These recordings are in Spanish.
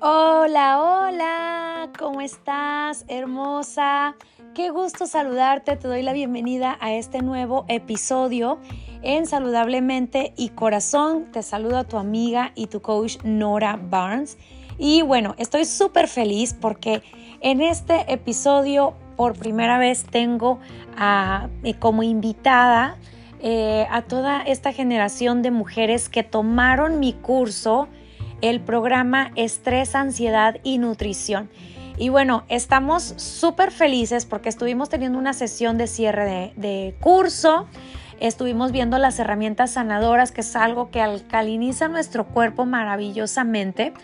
Hola, hola, ¿cómo estás, hermosa? Qué gusto saludarte, te doy la bienvenida a este nuevo episodio en Saludablemente y Corazón. Te saludo a tu amiga y tu coach Nora Barnes. Y bueno, estoy súper feliz porque en este episodio por primera vez tengo eh, como invitada eh, a toda esta generación de mujeres que tomaron mi curso el programa Estrés, Ansiedad y Nutrición. Y bueno, estamos súper felices porque estuvimos teniendo una sesión de cierre de, curso. Estuvimos viendo las herramientas sanadoras, que es algo que alcaliniza nuestro cuerpo maravillosamente.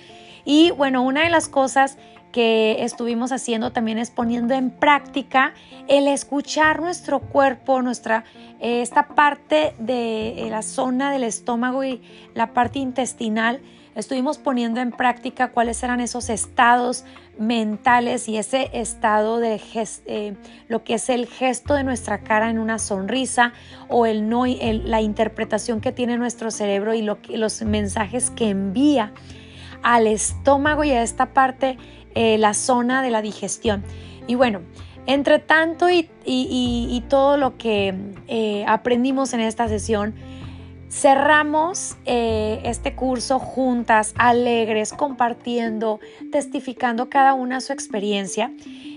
Y bueno, una de las cosas que estuvimos haciendo también es poniendo en práctica el escuchar nuestro cuerpo, nuestra esta parte de la zona del estómago y la parte intestinal. Estuvimos poniendo en práctica cuáles eran esos estados mentales y ese estado de eh, lo que es el gesto de nuestra cara en una sonrisa o el no, la interpretación que tiene nuestro cerebro y los mensajes que envía al estómago y a esta parte, eh, la zona de la digestión. Y bueno, entre tanto y, todo lo que eh, aprendimos en esta sesión, Cerramos eh, este curso juntas, alegres, compartiendo, testificando cada una su experiencia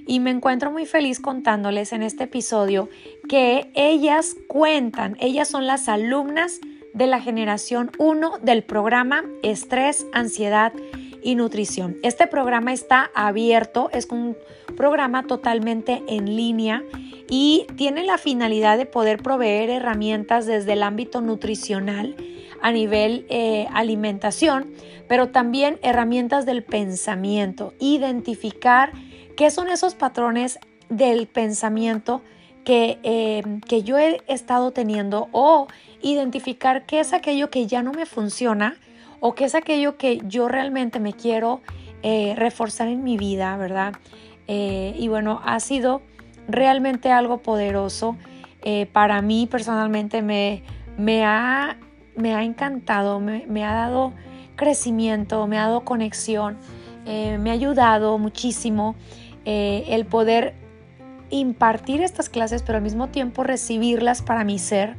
y me encuentro muy feliz contándoles en este episodio que ellas cuentan, ellas son las alumnas de la generación 1 del programa Estrés, Ansiedad y Nutrición. Este programa está abierto, es un programa totalmente en línea y tiene la finalidad de poder proveer herramientas desde el ámbito nutricional a nivel eh, alimentación, pero también herramientas del pensamiento, identificar qué son esos patrones del pensamiento que, eh, que yo he estado teniendo o identificar qué es aquello que ya no me funciona o qué es aquello que yo realmente me quiero eh, reforzar en mi vida, ¿verdad? y bueno, ha sido realmente algo poderoso. Eh, para mí personalmente me, me, ha, me ha encantado, me, ha dado crecimiento, me ha dado conexión, eh, me ha ayudado muchísimo eh, el poder impartir estas clases, pero al mismo tiempo recibirlas para mi ser.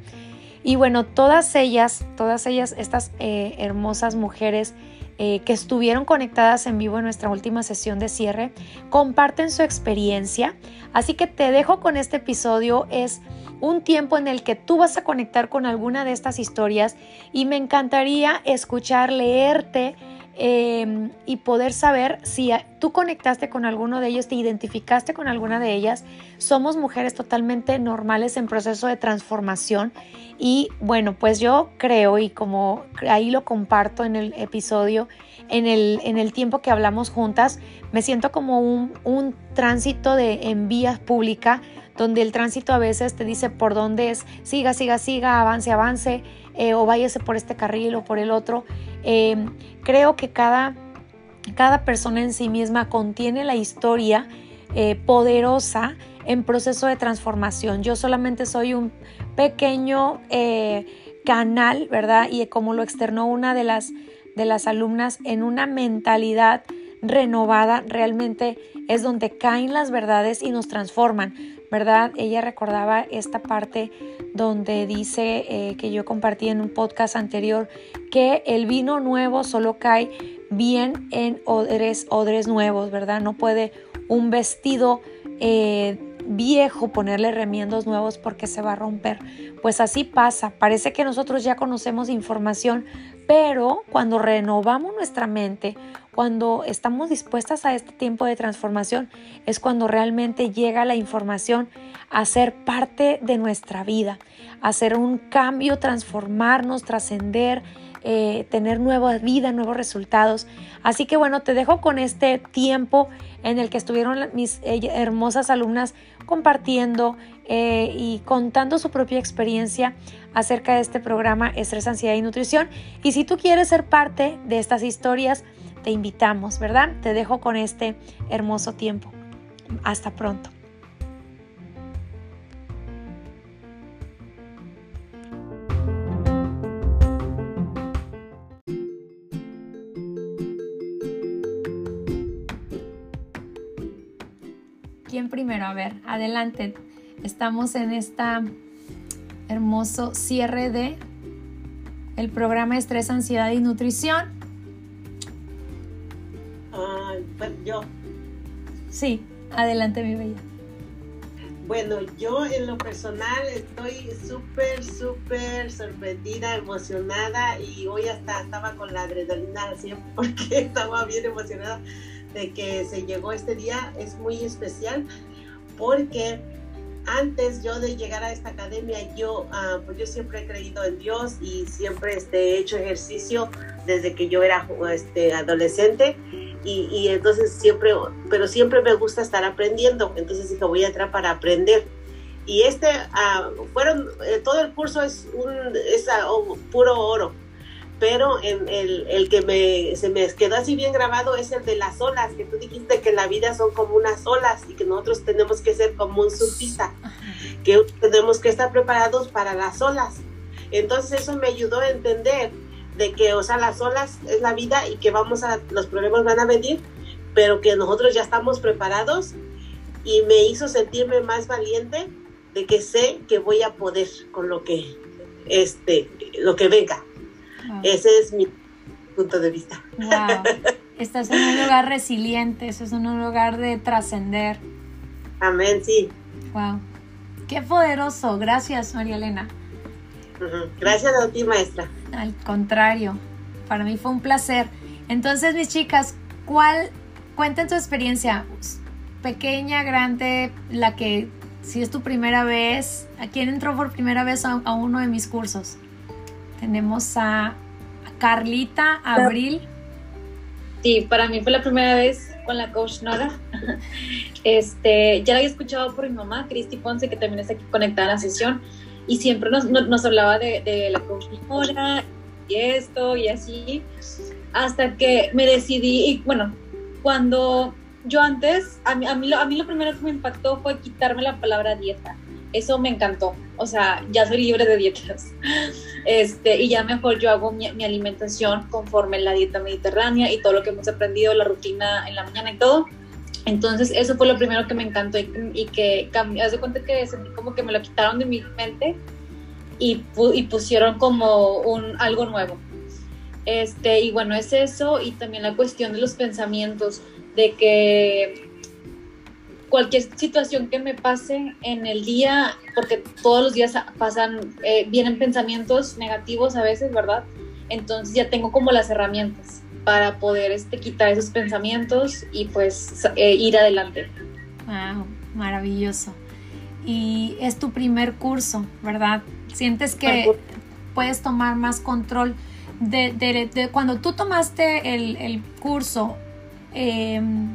Y bueno, todas ellas, todas ellas, estas hermosas mujeres que estuvieron conectadas en vivo en nuestra última sesión de cierre, comparten su experiencia Así que te dejo con este episodio. Es un tiempo en el que tú vas a conectar con alguna de estas historias y me encantaría escuchar, leerte em, y poder saber si tú conectaste con alguno de ellos, te identificaste con alguna de ellas. Somos mujeres totalmente normales en proceso de transformación y bueno, pues yo creo y como ahí lo comparto en el episodio, en el, en el tiempo que hablamos juntas, me siento como un, un tránsito de, en vías pública, donde el tránsito a veces te dice por dónde es, siga, siga, siga, avance, avance, eh, o váyase por este carril o por el otro. Em, creo que cada, cada persona en sí misma contiene la historia eh, poderosa en proceso de transformación. Yo solamente soy un pequeño eh, canal, ¿verdad? Y como lo externó una de las de las alumnas en una mentalidad renovada realmente es donde caen las verdades y nos transforman, ¿verdad? Ella recordaba esta parte donde dice eh, que yo compartí en un podcast anterior que el vino nuevo solo cae bien en odres, odres nuevos, ¿verdad? No puede un vestido eh, viejo ponerle remiendos nuevos porque se va a romper. Pues así pasa, parece que nosotros ya conocemos información, pero cuando renovamos nuestra mente, cuando estamos dispuestas a este tiempo de transformación, es cuando realmente llega la información a ser parte de nuestra vida, hacer un cambio, transformarnos, trascender, eh, tener nueva vida, nuevos resultados. Así que bueno, te dejo con este tiempo en el que estuvieron mis hermosas alumnas compartiendo eh, y contando su propia experiencia acerca de este programa Estrés, Ansiedad y Nutrición. Y si tú quieres ser parte de estas historias, te invitamos, ¿verdad? Te dejo con este hermoso tiempo. Hasta pronto. ¿Quién primero? A ver, adelante. Estamos en esta hermoso cierre de el programa Estrés, Ansiedad y Nutrición. pues yo. Sí, adelante mi bella. Bueno, yo en lo personal estoy súper, súper sorprendida, emocionada y hoy hasta estaba con la adrenalina así porque estaba bien emocionada de que se llegó este día. Es muy especial porque antes yo de llegar a esta academia, yo, ah, pues yo siempre he creído en Dios y siempre este, he hecho ejercicio desde que yo era este, adolescente. Y, entonces siempre, pero siempre me gusta estar aprendiendo, entonces dije voy a entrar para aprender. Y este, uh, fueron, eh, todo el curso es, un, es uh, puro oro, pero en el, el, que me, se me quedó así bien grabado es el de las olas, que tú dijiste que la vida son como unas olas y que nosotros tenemos que ser como un surfista, que tenemos que estar preparados para las olas. Entonces eso me ayudó a entender de que, o sea, las olas es la vida y que vamos a, los problemas van a venir, pero que nosotros ya estamos preparados y me hizo sentirme más valiente de que sé que voy a poder con lo que, este, lo que venga. Ese es mi punto de vista. Wow. Estás en un lugar resiliente, eso es un lugar de trascender. Amén, sí. Wow. Qué poderoso. Gracias, María Elena. Gracias a ti, maestra. Al contrario, para mí fue un placer. Entonces, mis chicas, ¿cuál, cuenten tu experiencia? Pequeña, grande, la que, si es tu primera vez, ¿a quién entró por primera vez a, uno de mis cursos? Tenemos a, Carlita, Abril. Sí, para mí fue la primera vez con la coach Nora. Este, ya la había escuchado por mi mamá, Cristi Ponce, que también está aquí conectada a la sesión y siempre nos, nos hablaba de, la coaching y esto y así, hasta que me decidí, y bueno, cuando yo antes, a mí, a mí, lo, a mí lo primero que me impactó fue quitarme la palabra dieta. Eso me encantó. O sea, ya soy libre de dietas. Este, y ya mejor yo hago mi, alimentación conforme la dieta mediterránea y todo lo que hemos aprendido, la rutina en la mañana y todo. Entonces, eso fue lo primero que me encantó y, que cambió. Haz de cuenta que sentí como que me lo quitaron de mi mente y, y, pusieron como un, algo nuevo. Este, y bueno, es eso y también la cuestión de los pensamientos, de que cualquier situación que me pase en el día, porque todos los días pasan, eh, vienen pensamientos negativos a veces, ¿verdad? Entonces ya tengo como las herramientas para poder este, quitar esos pensamientos y pues eh, ir adelante. Wow, maravilloso. Y es tu primer curso, ¿verdad? Sientes que puedes tomar más control de, cuando tú tomaste el, curso em,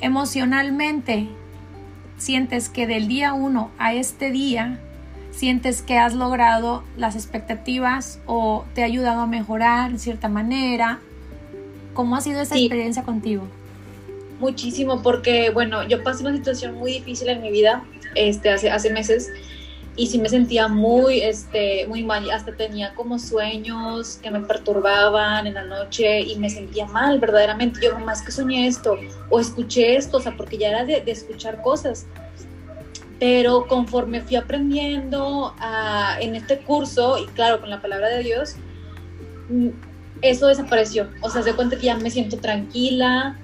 emocionalmente, sientes que del día uno a este día, sientes que has logrado las expectativas o te ha ayudado a mejorar en cierta manera ¿Cómo ha sido esa experiencia contigo? Muchísimo, porque bueno, yo pasé una situación muy difícil en mi vida este, hace, hace meses y sí me sentía muy, este, muy mal, hasta tenía como sueños que me perturbaban en la noche y me sentía mal verdaderamente. Yo más que soñé esto o escuché esto, o sea, porque ya era de, de escuchar cosas. Pero conforme fui aprendiendo a, en este curso, y claro, con la palabra de Dios, eso desapareció. O sea, se cuenta que ya me siento tranquila.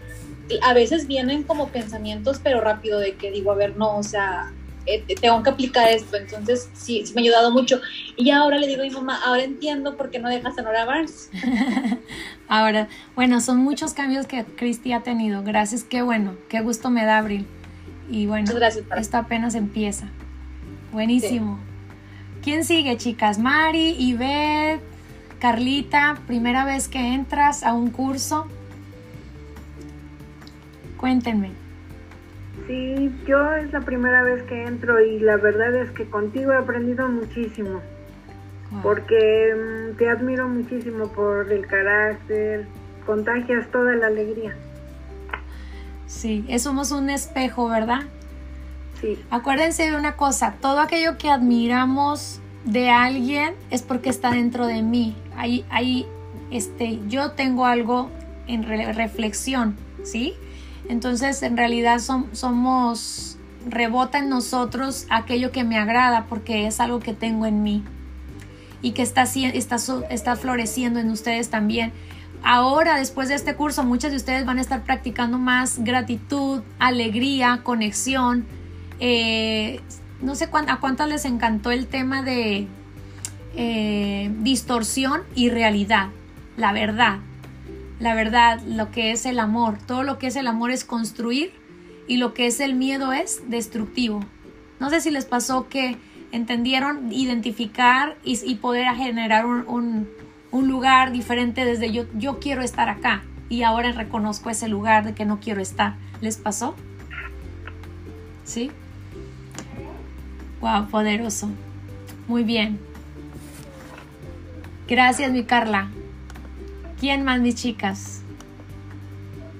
A veces vienen como pensamientos, pero rápido de que digo, a ver, no, o sea, eh, tengo que aplicar esto. Entonces, sí, sí me ha ayudado mucho. Y ahora le digo a mi mamá, ahora entiendo por qué no dejas a Nora ahora, bueno, son muchos cambios que Cristi ha tenido. Gracias, qué bueno, qué gusto me da, Abril. Y bueno, gracias, esto apenas empieza. Buenísimo. ¿Quién sigue, chicas? Mari, Ivette, Carlita, primera vez que entras a un curso. Cuéntenme. Sí, yo es la primera vez que entro y la verdad es que contigo he aprendido muchísimo. Porque mm, te admiro muchísimo por el carácter, contagias toda la alegría. Sí, somos un espejo, ¿verdad? Sí. Acuérdense de una cosa, todo aquello que admiramos de alguien es porque está dentro de mí. Ahí, ahí este, yo tengo algo en reflexión, ¿sí? Entonces, en realidad somos, rebota en nosotros aquello que me agrada porque es algo que tengo en mí y que está, está, está floreciendo en ustedes también. Ahora, después de este curso, muchos de ustedes van a estar practicando más gratitud, alegría, conexión. Eh, no sé a cuántas les encantó el tema de eh, distorsión y realidad, la verdad la verdad, lo que es el amor. Todo lo que es el amor es construir y lo que es el miedo es destructivo. No sé si les pasó que entendieron identificar y, poder generar un, lugar diferente desde yo, yo quiero estar acá y ahora reconozco ese lugar de que no quiero estar. ¿Les pasó? ¿Sí? Wow, poderoso. Muy bien. Gracias, mi Carla. ¿Quién más, mis chicas?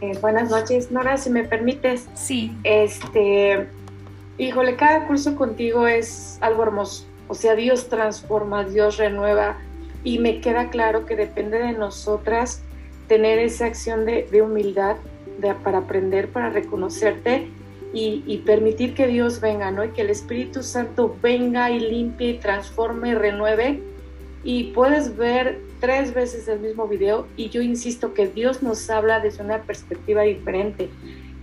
Eh, buenas noches, Nora, si me permites. Sí. Este, híjole, cada curso contigo es algo hermoso. O sea, Dios transforma, Dios renueva y me queda claro que depende de nosotras tener esa acción de, humildad para aprender, para reconocerte y, y, permitir que Dios venga, ¿no? Y que el Espíritu Santo venga y limpie transforme y renueve. Y puedes ver tres veces el mismo video y yo insisto que Dios nos habla desde una perspectiva diferente.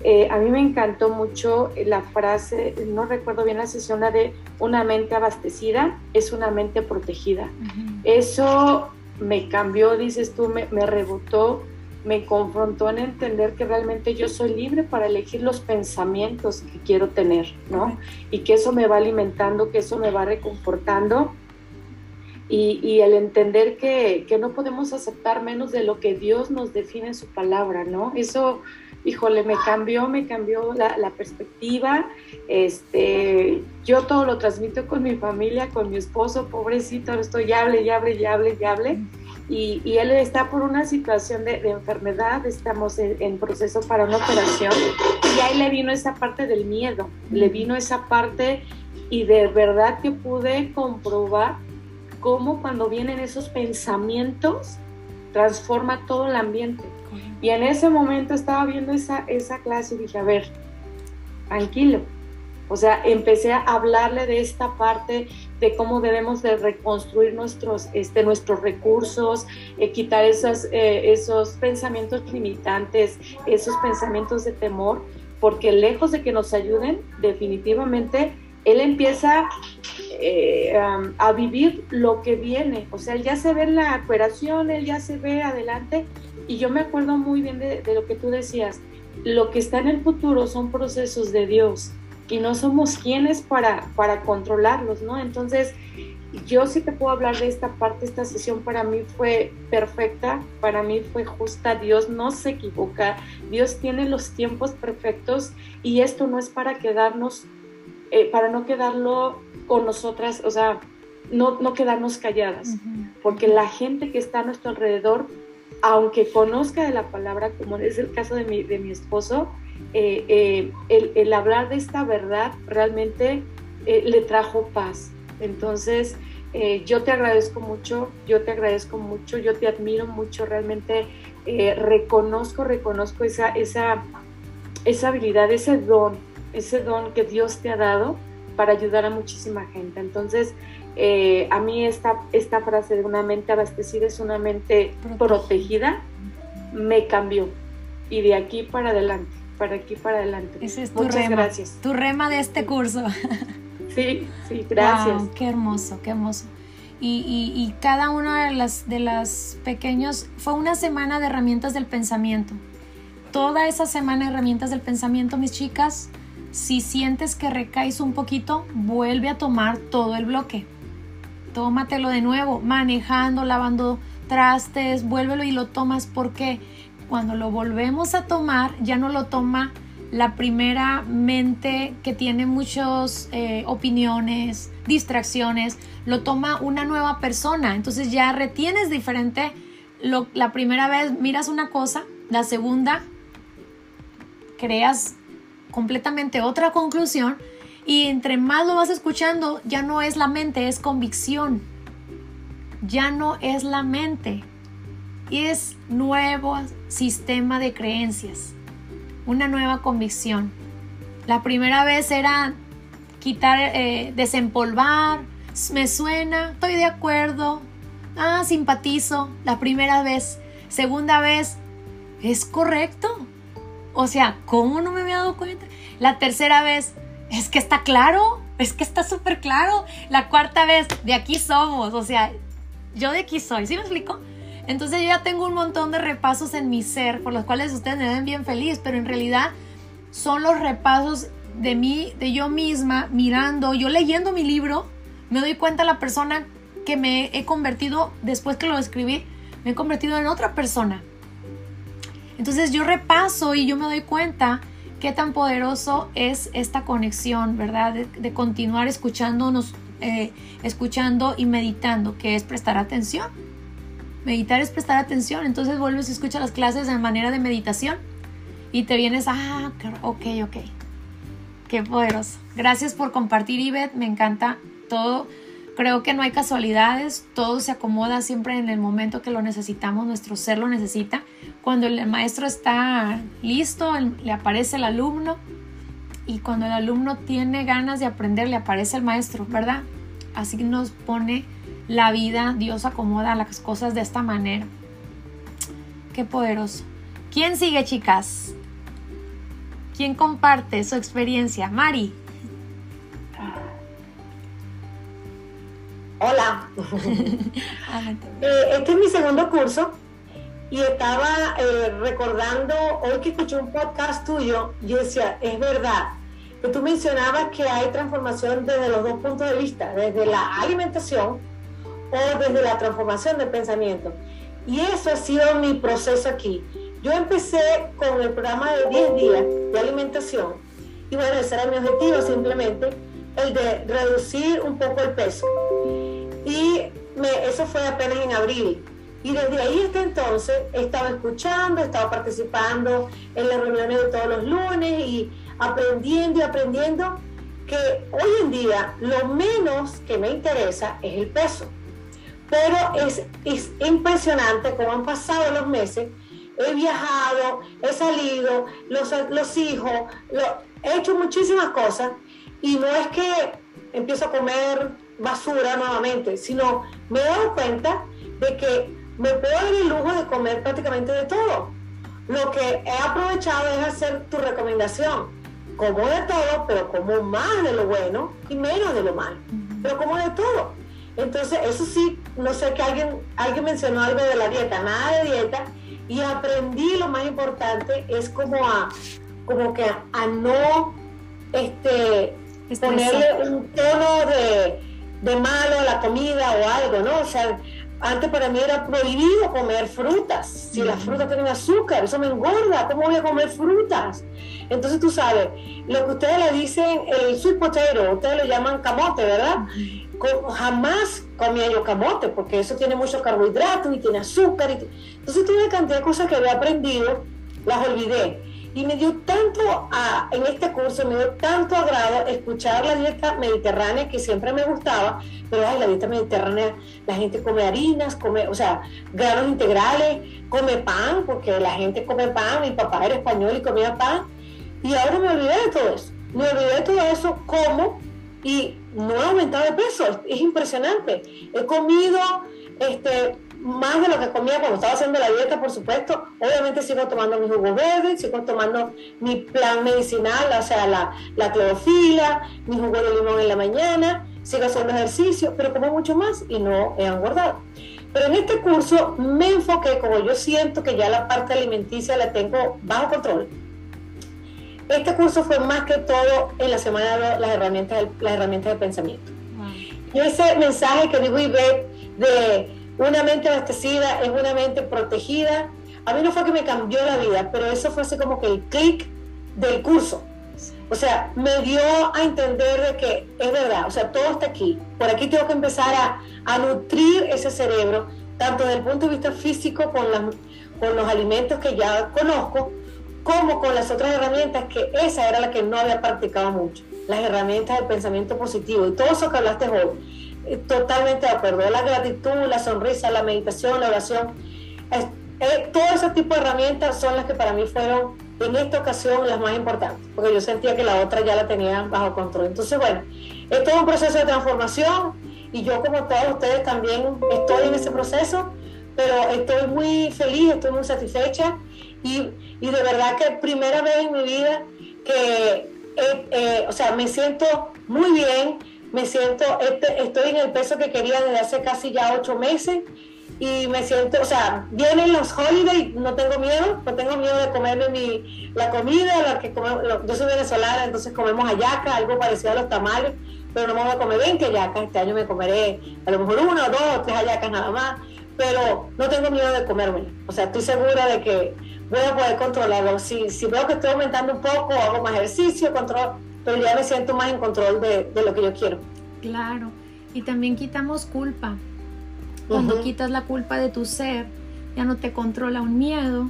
Eh, a mí me encantó mucho la frase, no recuerdo bien la sesión, la de una mente abastecida es una mente protegida. Eso me cambió, dices tú, me, me, rebotó, me confrontó en entender que realmente yo soy libre para elegir los pensamientos que quiero tener, ¿no? Y que eso me va alimentando, que eso me va reconfortando y, el entender que, no podemos aceptar menos de lo que Dios nos define en su palabra, ¿no? Eso, híjole, me cambió, me cambió la, perspectiva. Este, yo todo lo transmito con mi familia, con mi esposo, pobrecito, estoy hable, y hable, y hable, y hable. Y, él está por una situación de, enfermedad, estamos en, en, proceso para una operación, y ahí le vino esa parte del miedo, le vino esa parte y de verdad que pude comprobar cómo cuando vienen esos pensamientos transforma todo el ambiente. Y en ese momento estaba viendo esa, esa clase y dije, a ver, tranquilo. O sea, empecé a hablarle de esta parte de cómo debemos de reconstruir nuestros, este, nuestros recursos, eh, quitar esos, eh, esos pensamientos limitantes, esos pensamientos de temor, porque lejos de que nos ayuden, definitivamente él empieza eh, a vivir lo que viene. O sea, él ya se ve en la operación, él ya se ve adelante. Y yo me acuerdo muy bien de, lo que tú decías. Lo que está en el futuro son procesos de Dios y no somos quienes para, para controlarlos, ¿no? Entonces, yo sí te puedo hablar de esta parte, esta sesión para mí fue perfecta, para mí fue justa, Dios no se equivoca, Dios tiene los tiempos perfectos y esto no es para quedarnos eh, para no quedarlo con nosotras, o sea, no, no quedarnos calladas, porque la gente que está a nuestro alrededor, aunque conozca de la palabra, como es el caso de mi, de mi esposo, eh, eh, el, el, hablar de esta verdad realmente le trajo paz. Entonces, yo te agradezco mucho, yo te agradezco mucho, yo te admiro mucho, realmente reconozco, reconozco esa, esa, esa habilidad, ese don ese don que Dios te ha dado para ayudar a muchísima gente. Entonces, eh, a mí esta, esta frase de una mente abastecida es una mente protegida, me cambió. Y de aquí para adelante, para aquí para adelante. Ese es tu Muchas rema, gracias. Tu rema de este curso. Sí, sí, gracias. qué hermoso, qué hermoso. Y, y, cada una de las, de las pequeños, fue una semana de herramientas del pensamiento. Toda esa semana de herramientas del pensamiento, mis chicas, si sientes que recaes un poquito, vuelve a tomar todo el bloque. Tómatelo de nuevo, manejando, lavando trastes, vuélvelo y lo tomas porque cuando lo volvemos a tomar, ya no lo toma la primera mente que tiene muchas eh, opiniones, distracciones, lo toma una nueva persona. Entonces ya retienes diferente. la primera vez miras una cosa, la segunda creas completamente otra conclusión y entre más lo vas escuchando, ya no es la mente, es convicción. Ya no es la mente, es nuevo sistema de creencias. una nueva convicción. La primera vez era quitar, eh, desempolvar, me suena, estoy de acuerdo, ah, simpatizo, la primera vez. Segunda vez, es correcto. O sea, ¿cómo no me había dado cuenta? La tercera vez, es que está claro, es que está súper claro. La cuarta vez, de aquí somos, o sea, yo de aquí soy, ¿sí me explico? Entonces yo ya tengo un montón de repasos en mi ser por los cuales ustedes me ven bien feliz, pero en realidad son los repasos de mí, de yo misma, mirando, yo leyendo mi libro, me doy cuenta la persona que me he convertido después que lo escribí, me he convertido en otra persona. Entonces yo repaso y yo me doy cuenta qué tan poderoso es esta conexión, ¿verdad? De, continuar escuchándonos, eh, escuchando y meditando, que es prestar atención. Meditar es prestar atención, entonces vuelves y escuchas las clases de manera de meditación y te vienes, ah, ok, ok. Qué poderoso. Gracias por compartir, Ivette, me encanta todo. Creo que no hay casualidades, todo se acomoda siempre en el momento que lo necesitamos, nuestro ser lo necesita. Cuando el maestro está listo, le aparece el alumno y cuando el alumno tiene ganas de aprender, le aparece el maestro, ¿verdad? Así nos pone la vida, Dios acomoda las cosas de esta manera. Qué poderoso. ¿Quién sigue, chicas? ¿Quién comparte su experiencia? Mari. Hola. Eh, este es mi segundo curso y estaba eh, recordando, hoy que escuché un podcast tuyo, yo decía, es verdad, que tú mencionabas que hay transformación desde los dos puntos de vista, desde la alimentación o desde la transformación del pensamiento. Y eso ha sido mi proceso aquí. Yo empecé con el programa de 10 días de alimentación y bueno, ese era mi objetivo simplemente, el de reducir un poco el peso. Y me, eso fue apenas en abril. Y desde ahí hasta entonces he estado escuchando, he estado participando en las reuniones de todos los lunes y aprendiendo y aprendiendo que hoy en día lo menos que me interesa es el peso. Pero es, es impresionante cómo han pasado los meses, he viajado, he salido, los, los hijos, he hecho muchísimas cosas y no es que empiezo a comer basura nuevamente, sino me he dado cuenta de que me puedo dar el lujo de comer prácticamente de todo. Lo que he aprovechado es hacer tu recomendación. Como de todo, pero como más de lo bueno y menos de lo malo. Pero como de todo. Entonces, eso sí, no sé que alguien, alguien mencionó algo de la dieta, nada de dieta. Y aprendí lo más importante es como a, como que a no este, ponerle un tono de, de malo la comida o algo, ¿no? O sea, antes para mí era prohibido comer frutas. Si las frutas tienen azúcar, eso me engorda. ¿Cómo voy a comer frutas? Entonces tú sabes, lo que ustedes le dicen el sweet potato, ustedes lo llaman camote, ¿verdad? Jamás comía yo camote porque eso tiene mucho carbohidratos y tiene azúcar. Y Entonces tuve una cantidad de cosas que había aprendido, las olvidé. Y me dio tanto, a, en este curso, me dio tanto agrado escuchar la dieta mediterránea que siempre me gustaba, pero ay, la dieta mediterránea, la gente come harinas, come, o sea, granos integrales, come pan, porque la gente come pan, mi papá era español y comía pan, y ahora me olvidé de todo eso, me olvidé de todo eso, como, y no he aumentado de peso, es impresionante. He comido, este, más de lo que comía cuando estaba haciendo la dieta, por supuesto. Obviamente sigo tomando mi jugo verde, sigo tomando mi plan medicinal, o sea, la, la clorofila, mi jugo de limón en la mañana, sigo haciendo ejercicio, pero como mucho más y no he engordado. Pero en este curso me enfoqué, como yo siento que ya la parte alimenticia la tengo bajo control. Este curso fue más que todo en la semana de las herramientas, las herramientas de pensamiento. Y ese mensaje que dijo Ivette de una mente abastecida es una mente protegida. A mí no fue que me cambió la vida, pero eso fue así como que el clic del curso. O sea, me dio a entender de que es verdad, o sea, todo está aquí. Por aquí tengo que empezar a, a nutrir ese cerebro, tanto desde el punto de vista físico con, con los alimentos que ya conozco, como con las otras herramientas que esa era la que no había practicado mucho, las herramientas del pensamiento positivo y todo eso que hablaste hoy totalmente de acuerdo. La gratitud, la sonrisa, la meditación, la oración. Eh, todo ese tipo de herramientas son las que para mí fueron en esta ocasión las más importantes, porque yo sentía que la otra ya la tenía bajo control. Entonces, bueno, es todo un proceso de transformación y yo como todos ustedes también estoy en ese proceso, pero estoy muy feliz, estoy muy satisfecha y, y de verdad que primera vez en mi vida que, eh, eh, o sea, me siento muy bien, me siento, este, estoy en el peso que quería desde hace casi ya ocho meses y me siento, o sea, vienen los holidays, no tengo miedo, no tengo miedo de comerme mi, la comida, la que yo soy venezolana, entonces comemos ayaca, algo parecido a los tamales, pero no me voy a comer 20 ayacas, este año me comeré a lo mejor una, dos tres ayacas nada más, pero no tengo miedo de comérmela, o sea, estoy segura de que voy a poder controlarlo, si, si veo que estoy aumentando un poco, hago más ejercicio, control, pero ya me siento más en control de, de lo que yo quiero. Claro, y también quitamos culpa, cuando quitas la culpa de tu ser, ya no te controla un miedo,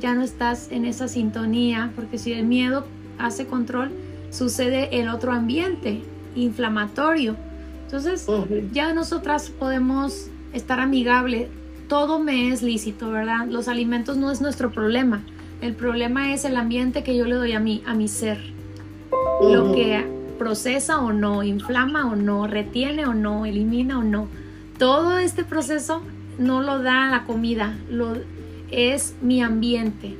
ya no estás en esa sintonía, porque si el miedo hace control, sucede el otro ambiente inflamatorio. Entonces, ya nosotras podemos estar amigables. Todo me es lícito, ¿verdad? Los alimentos no es nuestro problema. El problema es el ambiente que yo le doy a mí, a mi ser. Lo que procesa o no, inflama o no, retiene o no, elimina o no todo este proceso no lo da la comida, lo, es mi ambiente.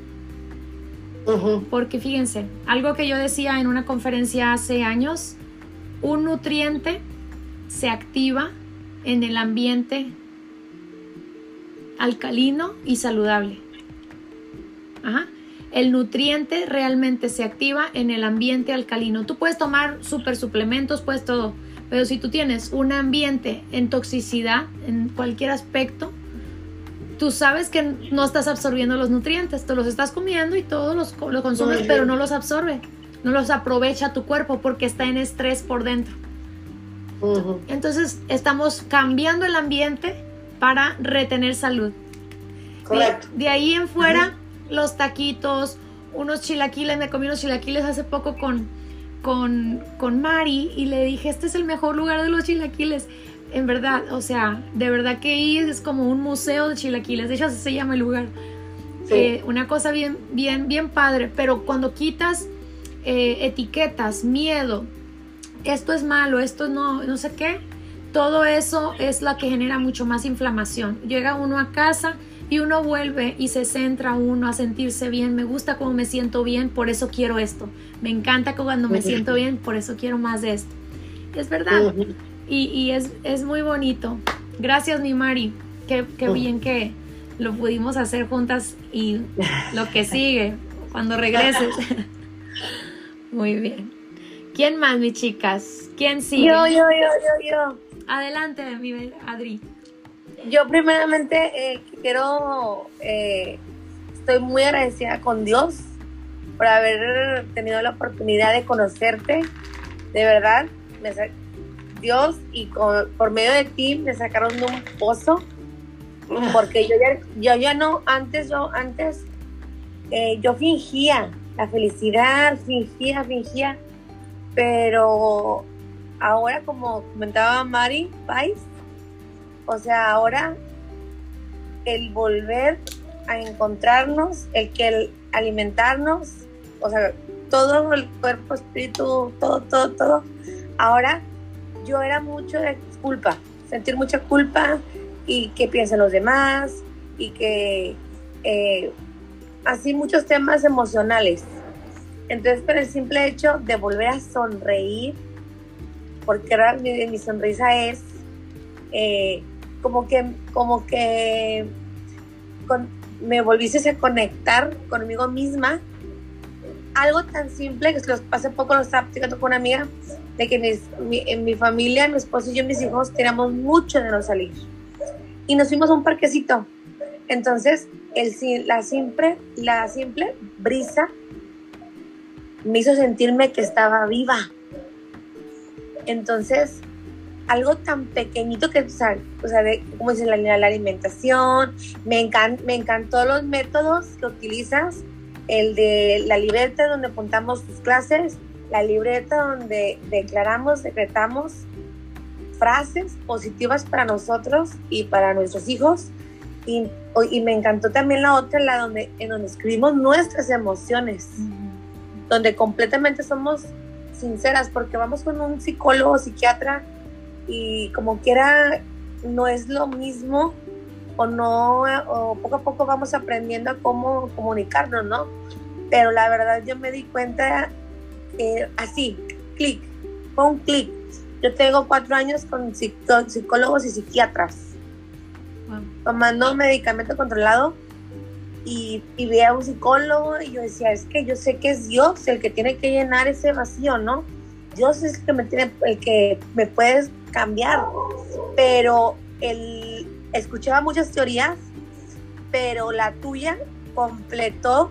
Porque fíjense, algo que yo decía en una conferencia hace años, un nutriente se activa en el ambiente alcalino y saludable. El nutriente realmente se activa en el ambiente alcalino. Tú puedes tomar super suplementos, puedes todo, pero si tú tienes un ambiente en toxicidad, en cualquier aspecto, tú sabes que no estás absorbiendo los nutrientes, te los estás comiendo y todos los, los consumes, pero no los absorbe, no los aprovecha tu cuerpo porque está en estrés por dentro. Entonces estamos cambiando el ambiente para retener salud. De, ahí en fuera, los taquitos, unos chilaquiles, me comí unos chilaquiles hace poco con, con, con Mari y le dije, este es el mejor lugar de los chilaquiles. En verdad, o sea, de verdad que ahí es como un museo de chilaquiles, de hecho así se llama el lugar. Eh, una cosa bien, bien, bien padre, pero cuando quitas eh, etiquetas, miedo, esto es malo, esto no, no sé qué, todo eso es lo que genera mucho más inflamación. Llega uno a casa y uno vuelve y se centra uno a sentirse bien. Me gusta cómo me siento bien, por eso quiero esto. Me encanta cuando me siento bien, por eso quiero más de esto. Es verdad. Y, es, es, muy bonito. Gracias, mi Mari. Qué, qué bien que lo pudimos hacer juntas y lo que sigue cuando regreses. muy bien. ¿Quién más, mis chicas? ¿Quién sigue? Yo, yo, yo, yo, yo. Adelante, mi Adri. Yo primeramente eh, quiero, eh, estoy muy agradecida con Dios por haber tenido la oportunidad de conocerte. De verdad, Dios y por medio de ti me sacaron de un pozo porque yo ya, yo ya no, antes yo, antes eh, yo fingía la felicidad, fingía, fingía, pero ahora como comentaba Mari Pais, o sea, ahora el volver a encontrarnos, el que el alimentarnos, o sea, todo el cuerpo, espíritu, todo, todo, todo. Ahora yo era mucho de culpa, sentir mucha culpa y que piensen los demás y que eh, así muchos temas emocionales. Entonces, por el simple hecho de volver a sonreír, porque ahora mi, sonrisa es eh, como que, como que me volviste a conectar conmigo misma. Algo tan simple que hace poco lo estaba platicando con una amiga, de que en mi familia, mi esposo y yo, mis hijos, teníamos mucho de no salir. Y nos fuimos a un parquecito. Entonces, el, la, simple, la simple brisa me hizo sentirme que estaba viva. Entonces, algo tan pequeñito que, o sea, o sea de, como dicen, la, la alimentación, me, me encantó los métodos que utilizas, el de la libreta donde apuntamos tus clases, la libreta donde declaramos, decretamos frases positivas para nosotros y para nuestros hijos, Y, y me encantó también la otra, la donde, en donde escribimos nuestras emociones, donde completamente somos sinceras, porque vamos con un psicólogo, psiquiatra, y como quiera, no es lo mismo, o no, o poco a poco vamos aprendiendo a cómo comunicarnos, ¿no? Pero la verdad yo me di cuenta que así, clic, fue un clic. Yo tengo cuatro años con psicólogos y psiquiatras, tomando medicamento controlado y, y vi a un psicólogo y yo decía, es que yo sé que es Dios el que tiene que llenar ese vacío, ¿no? Dios es el que me tiene, el que me puede cambiar, pero el, escuchaba muchas teorías, pero la tuya completó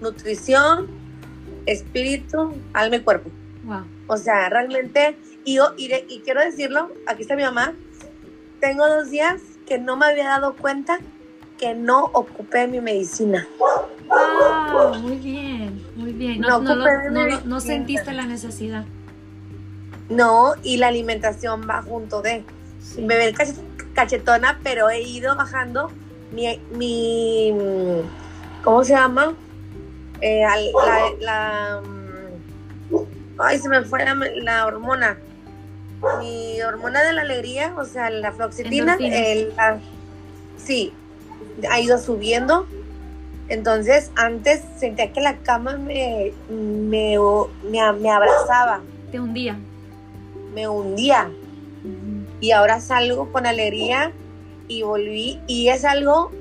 nutrición, espíritu, alma y cuerpo. O sea, realmente, y yo, y, y, quiero decirlo, aquí está mi mamá, tengo dos días que no me había dado cuenta que no ocupé mi medicina. Wow, muy bien, muy bien. No, no, no, no sentiste la necesidad. No, y la alimentación va junto de. Me ve cachetona, pero he ido bajando mi, mi ¿cómo se llama? Eh, la, la, mm, ay, se me fue la, hormona. Mi hormona de la alegría, o sea, la floxitina, el, sí, ha ido subiendo. Entonces, antes sentía que la cama me, me, me, me abrazaba. Te hundía. Me hundía. Y ahora salgo con alegría y volví y es algo,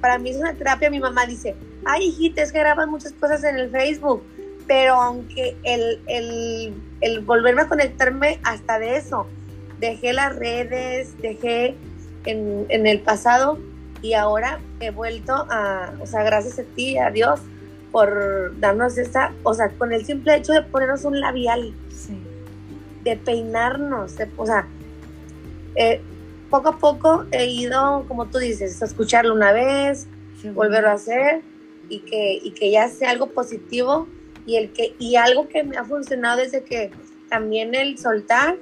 para mí es una terapia, mi mamá dice, ay hijita, es que grabas muchas cosas en el Facebook, pero aunque el, el, el volverme a conectarme hasta de eso, dejé las redes, dejé en, en, el pasado y ahora he vuelto a, o sea, gracias a ti, a Dios, por darnos esa, o sea, con el simple hecho de ponernos un labial, de peinarnos, de, o sea, eh, poco a poco he ido, como tú dices, a escucharlo una vez, volverlo a hacer y que, y que ya sea algo positivo y, el que, y algo que me ha funcionado desde que también el soltar,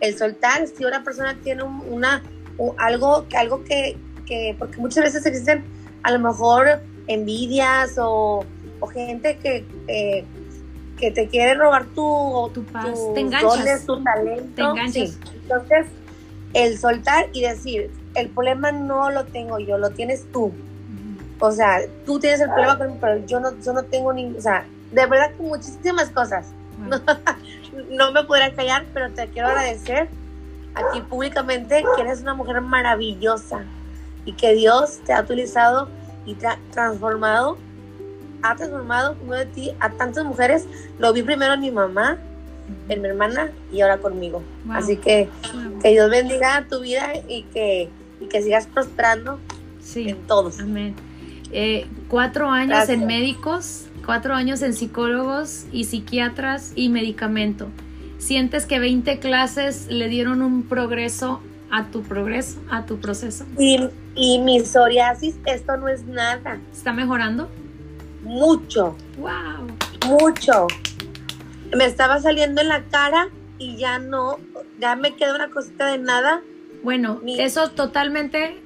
el soltar, si una persona tiene una, algo, algo que, que, porque muchas veces existen a lo mejor envidias o, o gente que, que te quiere robar tu, tu paz, te enganchas. tu talento. Te enganchas. Entonces, el soltar y decir, el problema no lo tengo yo, lo tienes tú. O sea, tú tienes el problema conmigo, pero yo no, yo no tengo ni, o sea, de verdad que muchísimas cosas. No, me podrás callar, pero te quiero agradecer aquí públicamente que eres una mujer maravillosa y que Dios te ha utilizado y te ha transformado, ha transformado uno de ti a tantas mujeres. Lo vi primero en mi mamá, en mi hermana y ahora conmigo. Así que que Dios bendiga tu vida y que, que sigas prosperando en todos. Amén. Eh, cuatro años en médicos, cuatro años en psicólogos y psiquiatras y medicamento. ¿Sientes que 20 clases le dieron un progreso a tu progreso, a tu proceso? Y, y mi psoriasis, esto no es nada. ¿Está mejorando? Mucho. ¡Wow! Mucho me estaba saliendo en la cara y ya no, ya me queda una cosita de nada. Bueno, eso totalmente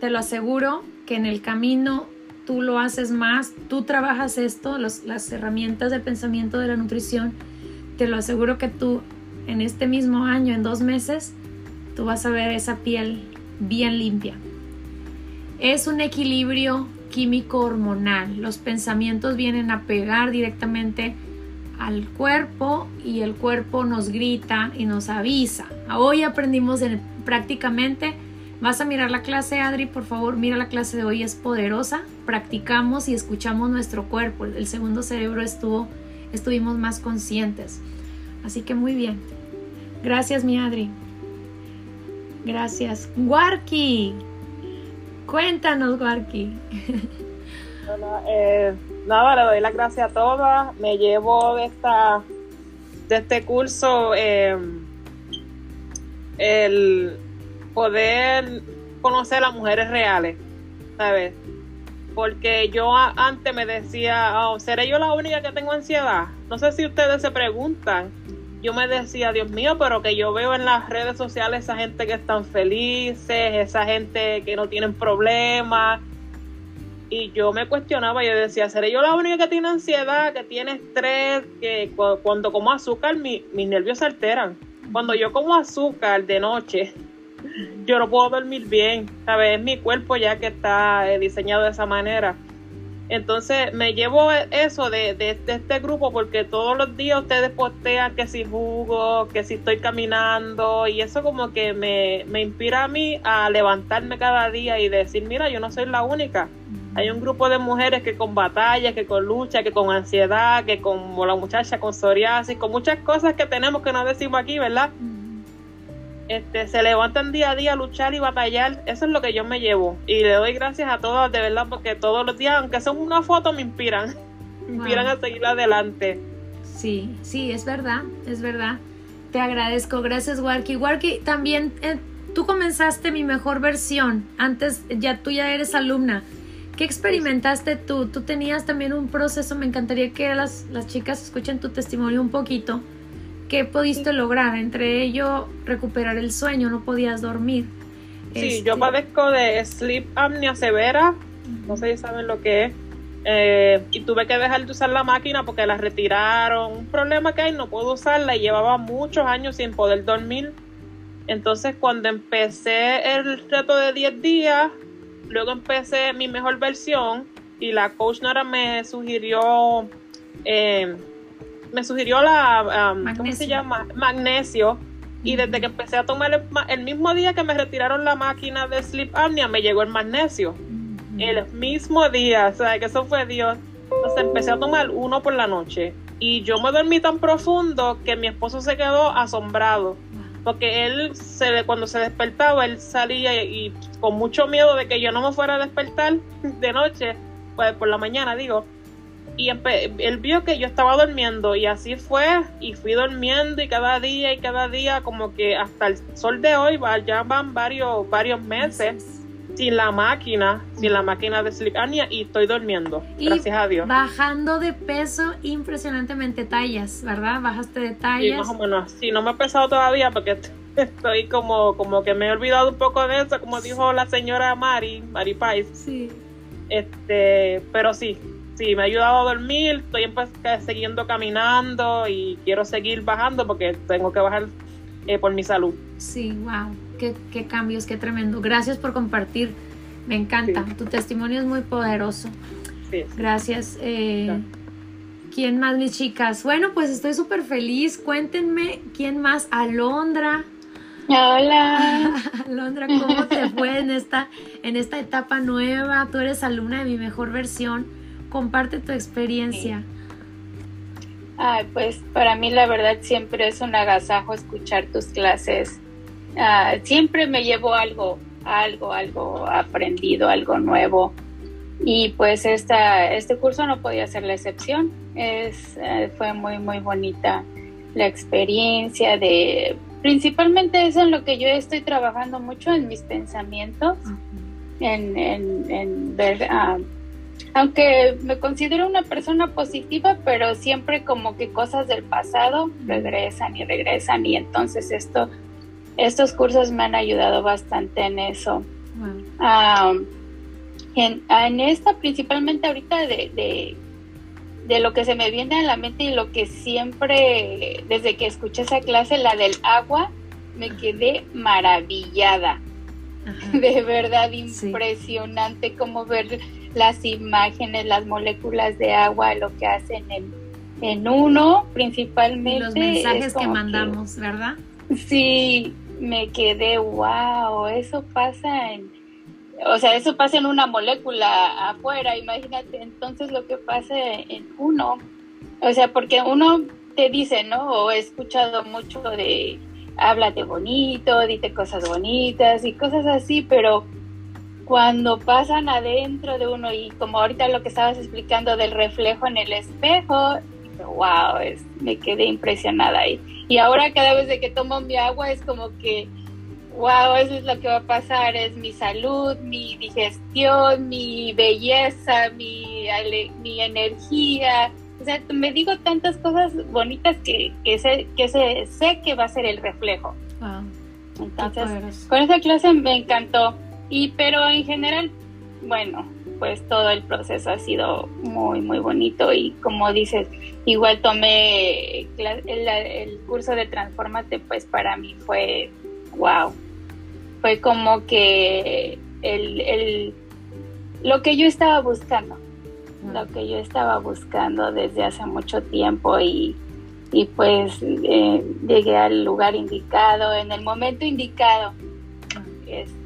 te lo aseguro que en el camino tú lo haces más, tú trabajas esto, las herramientas de pensamiento de la nutrición, te lo aseguro que tú en este mismo año, en dos meses, tú vas a ver esa piel bien limpia. Es un equilibrio químico hormonal, los pensamientos vienen a pegar directamente al cuerpo y el cuerpo nos grita y nos avisa. Hoy aprendimos prácticamente, vas a mirar la clase Adri, por favor, mira la clase de hoy, es poderosa, practicamos y escuchamos nuestro cuerpo, el segundo cerebro estuvo, estuvimos más conscientes. Así que muy bien. Gracias mi Adri. Gracias. Guarki, cuéntanos Guarki. eh nada, le doy las gracias a todas. Me llevo de esta de este curso em, el poder conocer a mujeres reales, ¿sabes? Porque yo antes me decía, oh, ¿seré yo la única que tengo ansiedad? No sé si ustedes se preguntan yo me decía, Dios mío, pero que yo veo en las redes sociales esa gente que están felices, esa gente que no tienen problemas. Y yo me cuestionaba, yo decía, ¿seré yo la única que tiene ansiedad, que tiene estrés, que cuando como azúcar mis nervios se alteran? Cuando yo como azúcar de noche, yo no puedo dormir bien, ¿sabes? Es mi cuerpo ya que está eh, diseñado de esa manera. Entonces me llevo eso de, de, este grupo porque todos los días ustedes postean que si jugo, que si estoy caminando y eso como que me, me inspira a mí a levantarme cada día y decir, mira, yo no soy la única. Hay un grupo de mujeres que con batallas, que con lucha, que con ansiedad, que con la muchacha con psoriasis, con muchas cosas que tenemos que no decimos aquí, ¿verdad? Este, se levantan día a día a luchar y batallar. Eso es lo que yo me llevo. Y le doy gracias a todas, de verdad, porque todos los días, aunque son una foto, me inspiran. Me inspiran a seguir adelante. Sí, sí, es verdad, es verdad. Te agradezco. Gracias, Warki. Warki, también eh, tú comenzaste mi mejor versión. Antes, ya tú ya eres alumna. ¿Qué experimentaste tú? Tú tenías también un proceso. Me encantaría que las, las chicas escuchen tu testimonio un poquito ¿Qué pudiste lograr? Entre ello, recuperar el sueño, no podías dormir. Sí, yo este, padezco de sleep apnea severa, no sé si saben lo que es, eh, y tuve que dejar de usar la máquina porque la retiraron. Un problema que hay, no puedo usarla y llevaba muchos años sin poder dormir. Entonces, cuando empecé el reto de 10 días, luego empecé mi mejor versión y la coach Nora me sugirió eh, me sugirió la, um, ¿cómo se llama? Magnesio. Y desde que empecé a tomar el, mismo día que me retiraron la máquina de sleep apnea, me llegó el magnesio. El mismo día, o sea, que eso fue Dios. Entonces empecé a tomar uno por la noche. Y yo me dormí tan profundo que mi esposo se quedó asombrado. Porque él, se, cuando se despertaba, él salía y con mucho miedo de que yo no me fuera a despertar de noche, pues por la mañana digo, y él vio que yo estaba durmiendo y así fue y fui durmiendo y cada día y cada día como que hasta el sol de hoy ya van varios varios meses sin la máquina, sin la máquina de silicania y estoy durmiendo, gracias a Dios. Bajando de peso impresionantemente tallas, ¿verdad? Bajaste de tallas. Sí, más o menos. Sí, no me he pesado todavía porque estoy como como que me he olvidado un poco de eso, como dijo la señora Mari, Mari Pais. Sí. Este, pero sí, sí, me ha ayudado a dormir, estoy siguiendo caminando y quiero seguir bajando porque tengo que bajar eh, por mi salud. Sí, wow, qué, qué, cambios, qué tremendo. Gracias por compartir, me encanta, tu testimonio es muy poderoso. Sí, Gracias. Eh, ¿Quién más, mis chicas? Bueno, pues estoy súper feliz. Cuéntenme, ¿quién más? Alondra. Hola. Alondra, ¿cómo te fue en esta, en esta etapa nueva? Tú eres alumna de mi mejor versión comparte tu experiencia. Ay, pues para mí la verdad siempre es un agasajo escuchar tus clases. Ah, siempre me llevo algo, algo, algo aprendido, algo nuevo. Y pues esta, este curso no podía ser la excepción. Es, eh, fue muy, muy bonita la experiencia de, principalmente eso en lo que yo estoy trabajando mucho en mis pensamientos, en, en, ver... Aunque me considero una persona positiva, pero siempre como que cosas del pasado regresan y regresan y entonces esto, estos cursos me han ayudado bastante en eso. en, esta principalmente ahorita de, de, lo que se me viene a la mente y lo que siempre, desde que escuché esa clase, la del agua, me quedé maravillada. De verdad impresionante como ver las imágenes, las moléculas de agua, lo que hacen en, en uno principalmente. los mensajes que mandamos, ¿verdad? Sí, me quedé, wow, eso pasa en, o sea, eso pasa en una molécula afuera, imagínate entonces lo que pasa en uno. O sea, porque uno te dice, ¿no? O he escuchado mucho de háblate bonito, dite cosas bonitas y cosas así, pero cuando pasan adentro de uno y como ahorita lo que estabas explicando del reflejo en el espejo, wow, es, me quedé impresionada ahí. Y ahora cada vez de que tomo mi agua es como que, wow, eso es lo que va a pasar, es mi salud, mi digestión, mi belleza, mi, mi energía. O sea, me digo tantas cosas bonitas que, que, sé, que sé, sé que va a ser el reflejo. Entonces, con esa clase me encantó. Y pero en general, bueno, pues todo el proceso ha sido muy, muy bonito y como dices, igual tomé el, curso de Transformate, pues para mí fue wow. Fue como que el, el, lo que yo estaba buscando, lo que yo estaba buscando desde hace mucho tiempo y, y pues eh, llegué al lugar indicado, en el momento indicado.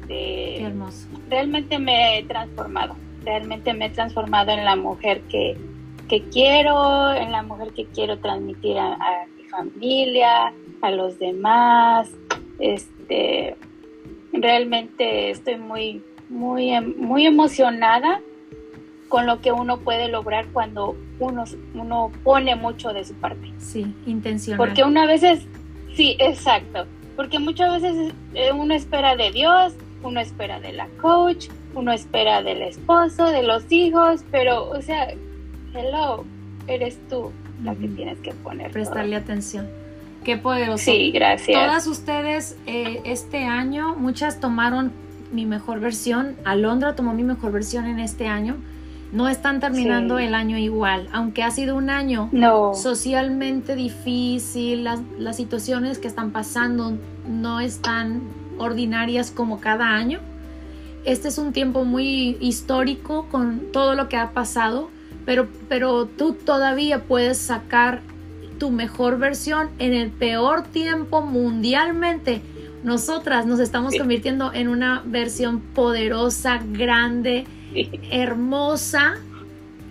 Este, hermoso. Realmente me he transformado, realmente me he transformado en la mujer que, que quiero, en la mujer que quiero transmitir a, a mi familia, a los demás. Este, realmente estoy muy, muy, muy emocionada con lo que uno puede lograr cuando uno, uno pone mucho de su parte. Sí, intencional. Porque una vez es, sí, exacto, porque muchas veces eh, uno espera de Dios, uno espera de la coach, uno espera del esposo, de los hijos, pero, o sea, hello, eres tú la que tienes que poner. Prestarle atención. Qué poderoso. Sí, gracias. Todas ustedes eh, este año, muchas tomaron mi mejor versión. Alondra tomó mi mejor versión en este año no están terminando el año igual, aunque ha sido un año socialmente difícil, las, las, situaciones que están pasando no están ordinarias como cada año. Este es un tiempo muy histórico con todo lo que ha pasado, pero, pero tú todavía puedes sacar tu mejor versión en el peor tiempo mundialmente. Nosotras nos estamos convirtiendo en una versión poderosa, grande, hermosa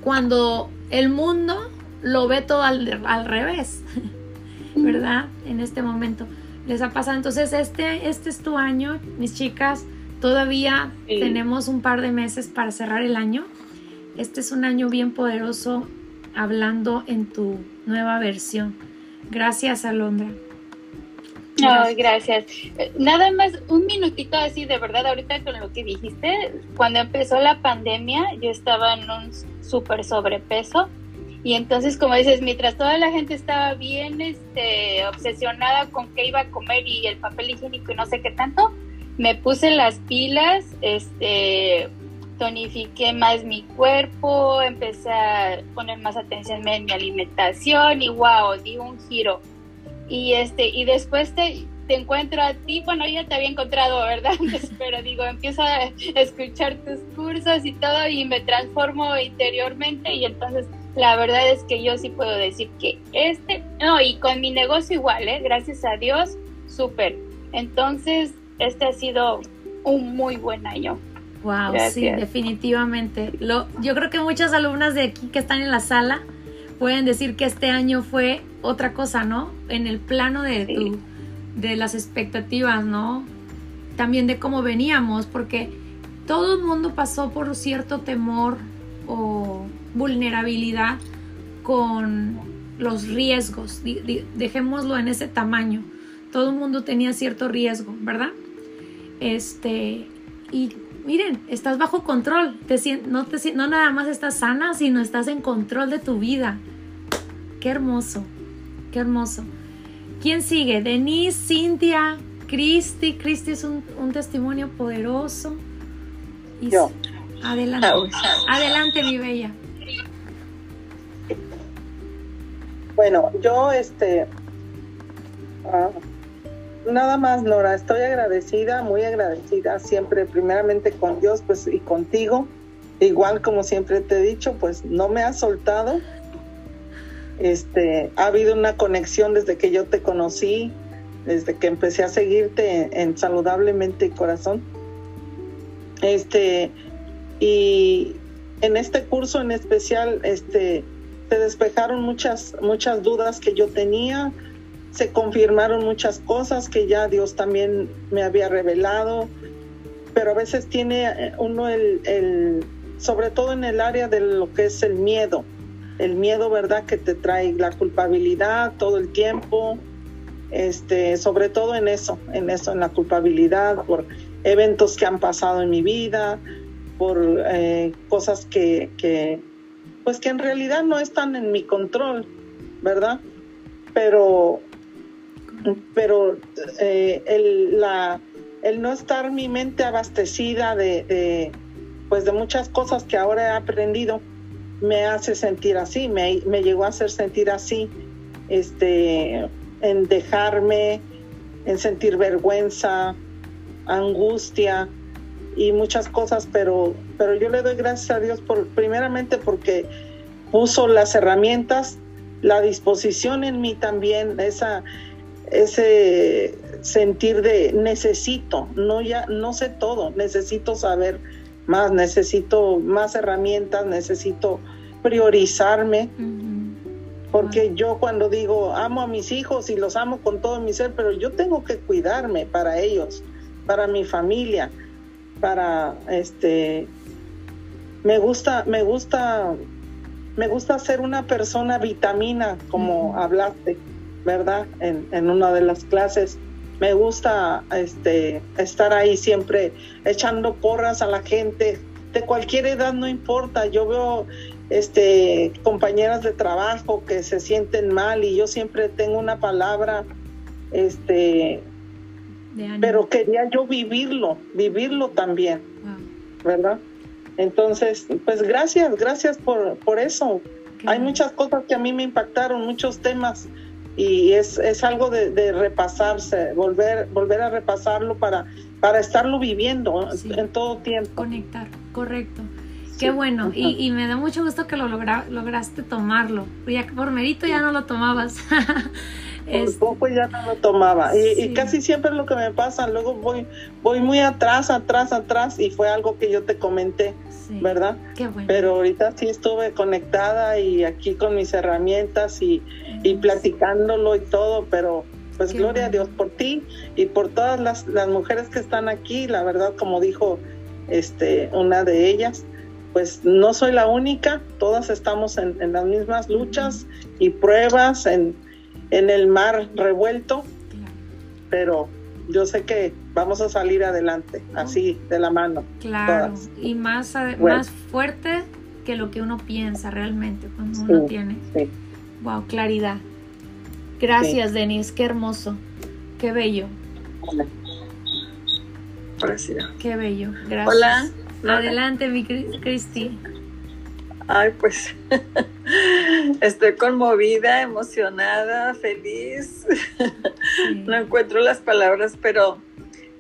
cuando el mundo lo ve todo al, revés, ¿verdad? En este momento les ha pasado. Entonces, este, este es tu año, mis chicas. Todavía tenemos un par de meses para cerrar el año. Este es un año bien poderoso hablando en tu nueva versión. Gracias, Alondra. No, gracias. Nada más un minutito así, de verdad, ahorita con lo que dijiste, cuando empezó la pandemia yo estaba en un súper sobrepeso y entonces, como dices, mientras toda la gente estaba bien este, obsesionada con qué iba a comer y el papel higiénico y no sé qué tanto, me puse las pilas, este, tonifiqué más mi cuerpo, empecé a poner más atención en mi alimentación y wow, di un giro y este y después te, te encuentro a ti, bueno, ya te había encontrado, ¿verdad? Pero digo, empiezo a escuchar tus cursos y todo y me transformo interiormente y entonces la verdad es que yo sí puedo decir que este, no, y con mi negocio igual, ¿eh? Gracias a Dios, súper. Entonces, este ha sido un muy buen año. Wow, sí, definitivamente. Lo, yo creo que muchas alumnas de aquí que están en la sala pueden decir que este año fue otra cosa, ¿no? En el plano de, tu, de las expectativas, ¿no? También de cómo veníamos, porque todo el mundo pasó por cierto temor o vulnerabilidad con los riesgos, dejémoslo en ese tamaño. Todo el mundo tenía cierto riesgo, ¿verdad? Este, y miren, estás bajo control, te, no, te, no nada más estás sana, sino estás en control de tu vida. Qué hermoso, qué hermoso. ¿Quién sigue? Denise, Cintia, Cristi. Cristi es un, testimonio poderoso. Yo. Adelante. Adelante, mi bella. Bueno, yo este... Ah, nada más, Nora, estoy agradecida, muy agradecida siempre, primeramente con Dios pues, y contigo. Igual como siempre te he dicho, pues no me has soltado este, ha habido una conexión desde que yo te conocí, desde que empecé a seguirte en, Saludablemente Corazón. Este, y en este curso en especial, este, se despejaron muchas, muchas dudas que yo tenía, se confirmaron muchas cosas que ya Dios también me había revelado, pero a veces tiene uno el, sobre todo en el área de lo que es el miedo, el miedo, ¿verdad? Que te trae la culpabilidad todo el tiempo, este, sobre todo en eso, en eso, en la culpabilidad por eventos que han pasado en mi vida, por eh, cosas que, pues que en realidad no están en mi control, ¿verdad? Pero, pero eh, el, la, el no estar mi mente abastecida de, de, pues de muchas cosas que ahora he aprendido, me hace sentir así, me, me llegó a hacer sentir así, este, en dejarme, en sentir vergüenza, angustia y muchas cosas, pero, pero yo le doy gracias a Dios por, primeramente porque puso las herramientas, la disposición en mí también, esa, ese sentir de necesito, no ya, no sé todo, necesito saber más, necesito más herramientas, necesito priorizarme. Porque yo cuando digo amo a mis hijos y los amo con todo mi ser, pero yo tengo que cuidarme para ellos, para mi familia, para este me gusta, me gusta, me gusta ser una persona vitamina, como hablaste, ¿verdad? En, en una de las clases. Me gusta este estar ahí siempre echando porras a la gente, de cualquier edad no importa. Yo veo este, compañeras de trabajo que se sienten mal y yo siempre tengo una palabra, este, pero quería yo vivirlo, vivirlo también, ¿verdad? Entonces, pues gracias, gracias por, por eso. Hay muchas cosas que a mí me impactaron, muchos temas y es, es algo de, de, repasarse, volver, volver a repasarlo para, para estarlo viviendo en todo tiempo. Conectar, correcto. Qué bueno, y, y, me da mucho gusto que lo logra, lograste tomarlo. Ya por merito ya no lo tomabas. Por poco ya no lo tomaba. Y, y, casi siempre lo que me pasa. Luego voy, voy muy atrás, atrás, atrás, y fue algo que yo te comenté, sí. ¿verdad? Qué bueno. Pero ahorita sí estuve conectada y aquí con mis herramientas y, y platicándolo y todo, pero pues Qué gloria bueno. a Dios por ti y por todas las, las mujeres que están aquí. La verdad, como dijo este, una de ellas, pues no soy la única, todas estamos en, en las mismas luchas y pruebas en, en, el mar revuelto, pero yo sé que vamos a salir adelante, así de la mano. Claro, todas. y más, bueno. más fuerte que lo que uno piensa realmente cuando sí, uno tiene. Sí. Wow, claridad. Gracias, sí. Denise, qué hermoso, qué bello. Gracias. Qué bello, gracias. Hola. Adelante, mi Cristi. Ay, pues estoy conmovida, emocionada, feliz. Sí. No encuentro las palabras, pero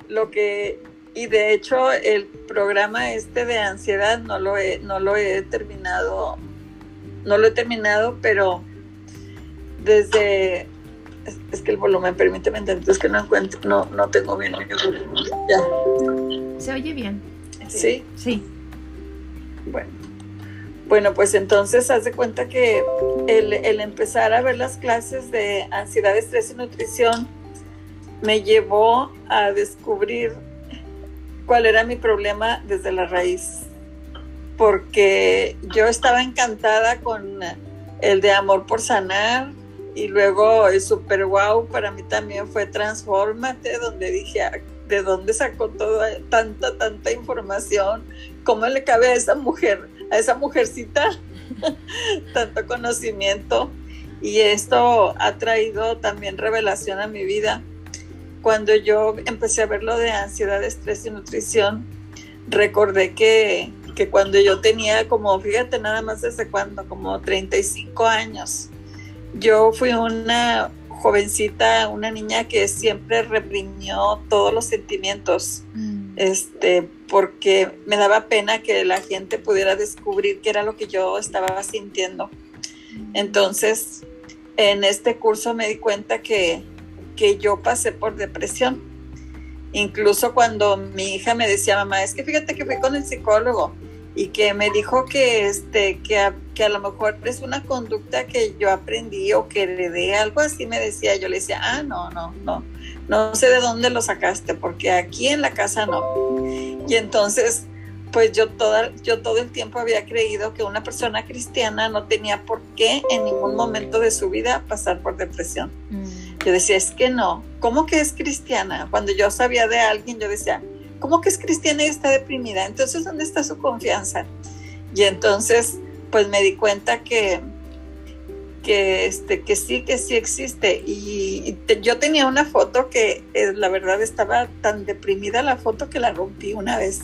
lo que y de hecho el programa este de ansiedad no lo he, no lo he terminado, no lo he terminado, pero desde es, es que el volumen, permíteme entender, es que no encuentro, no, no tengo bien. Ya. Se oye bien. ¿Sí? Sí. Bueno. Bueno, pues entonces haz de cuenta que el, empezar a ver las clases de ansiedad, estrés y nutrición me llevó a descubrir cuál era mi problema desde la raíz. Porque yo estaba encantada con el de amor por sanar y luego el super wow para mí también fue transformate donde dije ah, de dónde sacó toda tanta, tanta información, cómo le cabe a esa mujer, a esa mujercita, tanto conocimiento. Y esto ha traído también revelación a mi vida. Cuando yo empecé a ver lo de ansiedad, estrés y nutrición, recordé que, que cuando yo tenía como, fíjate nada más desde cuando, como 35 años, yo fui una jovencita, una niña que siempre reprimió todos los sentimientos, mm. este, porque me daba pena que la gente pudiera descubrir qué era lo que yo estaba sintiendo. Entonces, en este curso me di cuenta que, que yo pasé por depresión. Incluso cuando mi hija me decía, mamá, es que fíjate que fui con el psicólogo y que me dijo que este que a, que a lo mejor es una conducta que yo aprendí o que heredé algo así me decía yo le decía ah no no no no sé de dónde lo sacaste porque aquí en la casa no y entonces pues yo toda yo todo el tiempo había creído que una persona cristiana no tenía por qué en ningún momento de su vida pasar por depresión mm. yo decía es que no cómo que es cristiana cuando yo sabía de alguien yo decía ¿cómo que es cristiana y está deprimida? Entonces, ¿dónde está su confianza? Y entonces, pues me di cuenta que, que, este, que sí, que sí existe. Y, yo tenía una foto que eh, la verdad estaba tan deprimida la foto que la rompí una vez,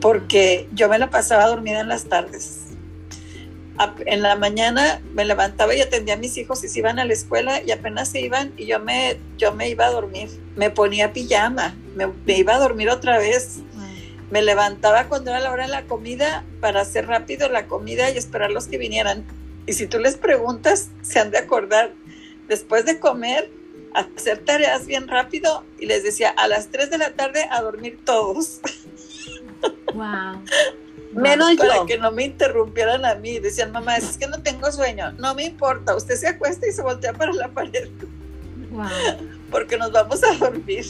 porque yo me la pasaba dormida en las tardes. En la mañana me levantaba y atendía a mis hijos y se iban a la escuela y apenas se iban y yo me, yo me iba a dormir. Me ponía pijama, me, me iba a dormir otra vez me levantaba cuando era la hora de la comida para hacer rápido la comida y esperar los que vinieran. Y si tú les preguntas, se han de acordar, después de comer, hacer tareas bien rápido y les decía a las 3 de la tarde a dormir todos. Wow. Menos para que no me interrumpieran a mí. Decían, mamá, es que no tengo sueño. No me importa, usted se acuesta y se voltea para la pared. Wow. Porque nos vamos a dormir.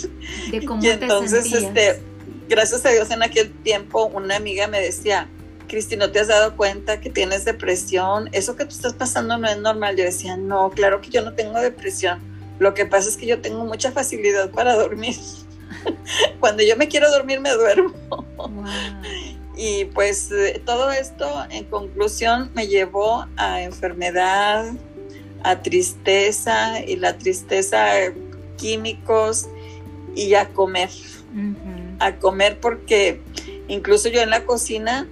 ¿De cómo y entonces, este gracias a Dios en aquel tiempo una amiga me decía, Cristi, ¿no te has dado cuenta que tienes depresión? Eso que tú estás pasando no es normal. Yo decía, no, claro que yo no tengo depresión. Lo que pasa es que yo tengo mucha facilidad para dormir. Cuando yo me quiero dormir, me duermo. Y pues eh, todo esto, en conclusión, me llevó a enfermedad, a tristeza y la tristeza, químicos y a comer a comer porque incluso yo en la cocina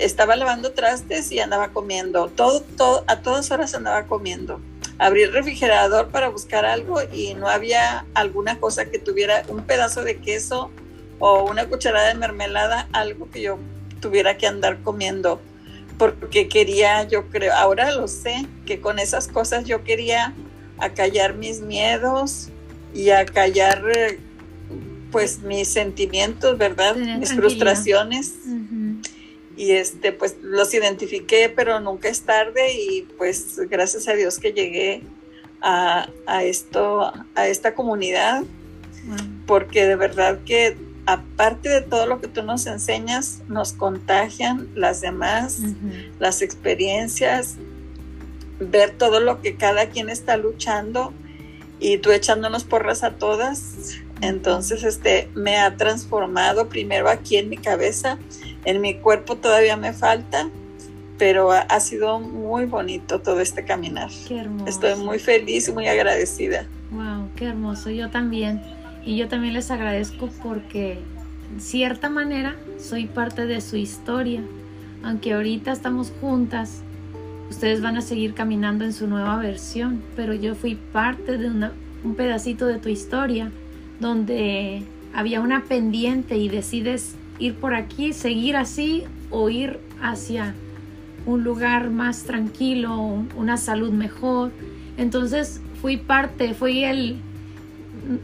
estaba lavando trastes y andaba comiendo. Todo, todo, a todas horas andaba comiendo. Abrí el refrigerador para buscar algo y no había alguna cosa que tuviera un pedazo de queso o una cucharada de mermelada, algo que yo tuviera que andar comiendo. Porque quería, yo creo, ahora lo sé, que con esas cosas yo quería acallar mis miedos y acallar eh, pues mis sentimientos, ¿verdad? mis frustraciones. Y este, pues los identifiqué, pero nunca es tarde y pues gracias a Dios que llegué a, esto, a esta comunidad, porque de verdad que aparte de todo lo que tú nos enseñas, nos contagian las demás, las experiencias, ver todo lo que cada quien está luchando y tú echándonos porras a todas, entonces, este, me ha transformado primero aquí en mi cabeza, en mi cuerpo todavía me falta, pero ha, sido muy bonito todo este caminar. Qué hermoso. Estoy muy feliz y muy agradecida. Wow, qué hermoso. Yo también. Y yo también les agradezco porque, en cierta manera, soy parte de su historia. Aunque ahorita estamos juntas, ustedes van a seguir caminando en su nueva versión, pero yo fui parte de un pedacito de tu historia donde había una pendiente y decides ir por aquí, seguir así o ir hacia un lugar más tranquilo, una salud mejor. Entonces fui parte, fui el,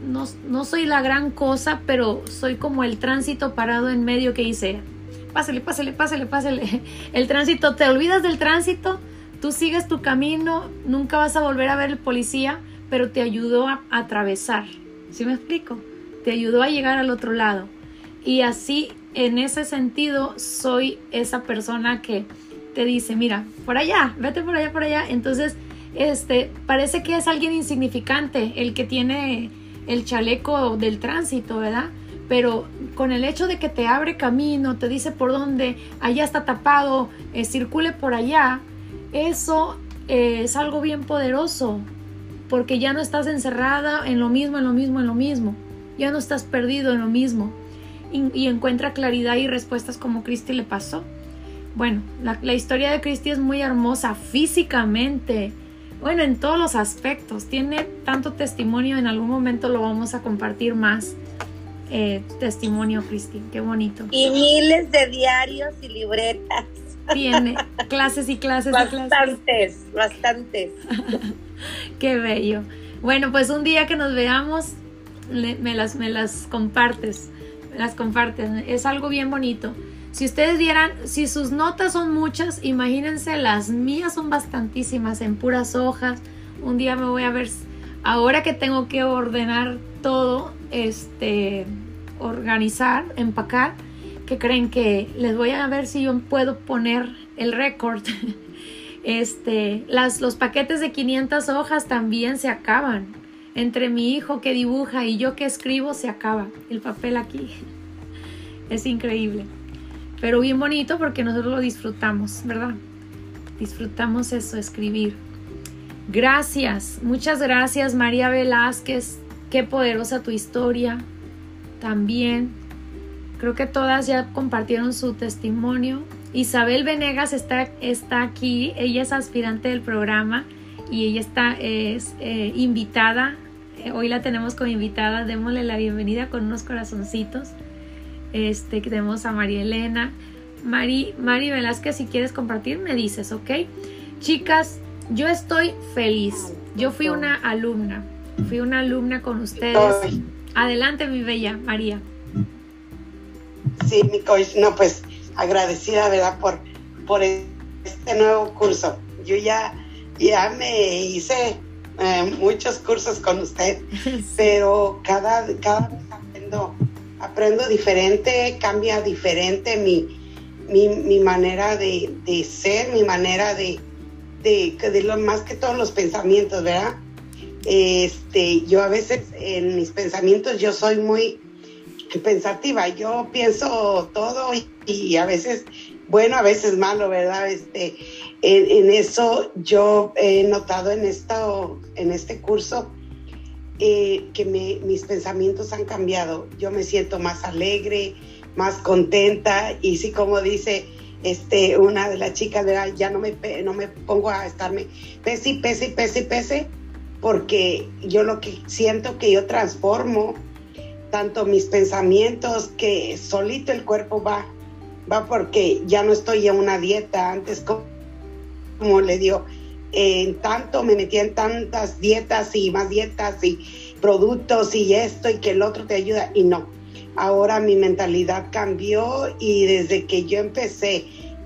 no, soy la gran cosa, pero soy como el tránsito parado en medio que hice. Pásale, pásale, pásale, pásale. El tránsito, te olvidas del tránsito, tú sigues tu camino, nunca vas a volver a ver el policía, pero te ayudó a atravesar. ¿Sí me explico? Te ayudó a llegar al otro lado. Y así, en ese sentido, soy esa persona que te dice, mira, por allá, vete por allá, por allá. Entonces, este, parece que es alguien insignificante el que tiene el chaleco del tránsito, ¿verdad? Pero con el hecho de que te abre camino, te dice por dónde, allá está tapado, eh, circule por allá, eso eh, es algo bien poderoso porque ya no estás encerrada en lo mismo, en lo mismo, en lo mismo. Ya no estás perdido en lo mismo. Y, encuentra claridad y respuestas como Cristi le pasó. Bueno, la, la historia de Cristi es muy hermosa físicamente. Bueno, en todos los aspectos. Tiene tanto testimonio, en algún momento lo vamos a compartir más. Eh, testimonio, Cristi, qué bonito. Y miles de diarios y libretas. Tiene clases y clases bastantes, y clases. Bastantes, bastantes. Qué bello. Bueno, pues un día que nos veamos, me, las, me las compartes. Las compartes. Es algo bien bonito. Si ustedes vieran, si sus notas son muchas, imagínense, las mías son bastantísimas en puras hojas. Un día me voy a ver, ahora que tengo que ordenar todo, este, organizar, empacar, que creen que les voy a ver si yo puedo poner el récord Este, las, los paquetes de 500 hojas también se acaban. Entre mi hijo que dibuja y yo que escribo se acaba el papel aquí. Es increíble. Pero bien bonito porque nosotros lo disfrutamos, ¿verdad? disfrutamos eso, escribir. Gracias, muchas gracias María Velázquez, qué poderosa tu historia también. Creo que todas ya compartieron su testimonio. Isabel Venegas está, está aquí, ella es aspirante del programa y ella está es, eh, invitada. Eh, hoy la tenemos como invitada, démosle la bienvenida con unos corazoncitos. Este, tenemos a María Elena. Mari, Mari Velázquez, si quieres compartir, me dices, ¿ok? Chicas, yo estoy feliz. Yo fui una alumna. Fui una alumna con ustedes. Adelante, mi bella María. Sí, mi coach, no, pues agradecida, ¿verdad? Por, por este nuevo curso. Yo ya, ya me hice eh, muchos cursos con usted, pero cada, cada vez aprendo, aprendo diferente, cambia diferente mi, mi, mi manera de, de, ser, mi manera de, de, de, lo más que todos los pensamientos, ¿verdad? Este, yo a veces en mis pensamientos yo soy muy pensativa, yo pienso todo y, a veces bueno, a veces malo, ¿verdad? Este, en, eso yo he notado en, esto, en este curso eh, que mis pensamientos han cambiado. Yo me siento más alegre, más contenta y sí, como dice este, una de las chicas, ya no me, no me pongo a estarme pese y pese y pese y pese, porque yo lo que siento que yo transformo tanto mis pensamientos que solito el cuerpo va, va porque ya no estoy en una dieta, antes como, le dio, en tanto me metía en tantas dietas y más dietas y productos y esto y que el otro te ayuda y no. Ahora mi mentalidad cambió y desde que yo empecé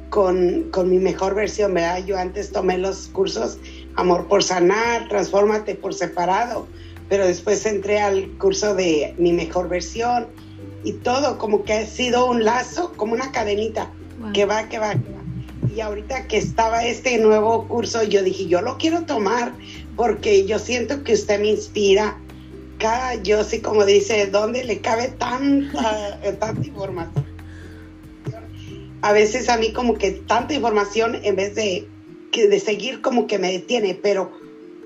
con, con mi mejor versión, ¿verdad? Yo antes tomé los cursos Amor por Sanar, Transfórmate por separado, pero después entré al curso de mi mejor versión y todo como que ha sido un lazo, como una cadenita que va, que va, que va. Y ahorita que estaba este nuevo curso, yo dije, yo lo quiero tomar porque yo siento que usted me inspira. Cada, yo sí como dice, ¿dónde le cabe tanta, tanta información? A veces a mí como que tanta información en vez de, de seguir como que me detiene, pero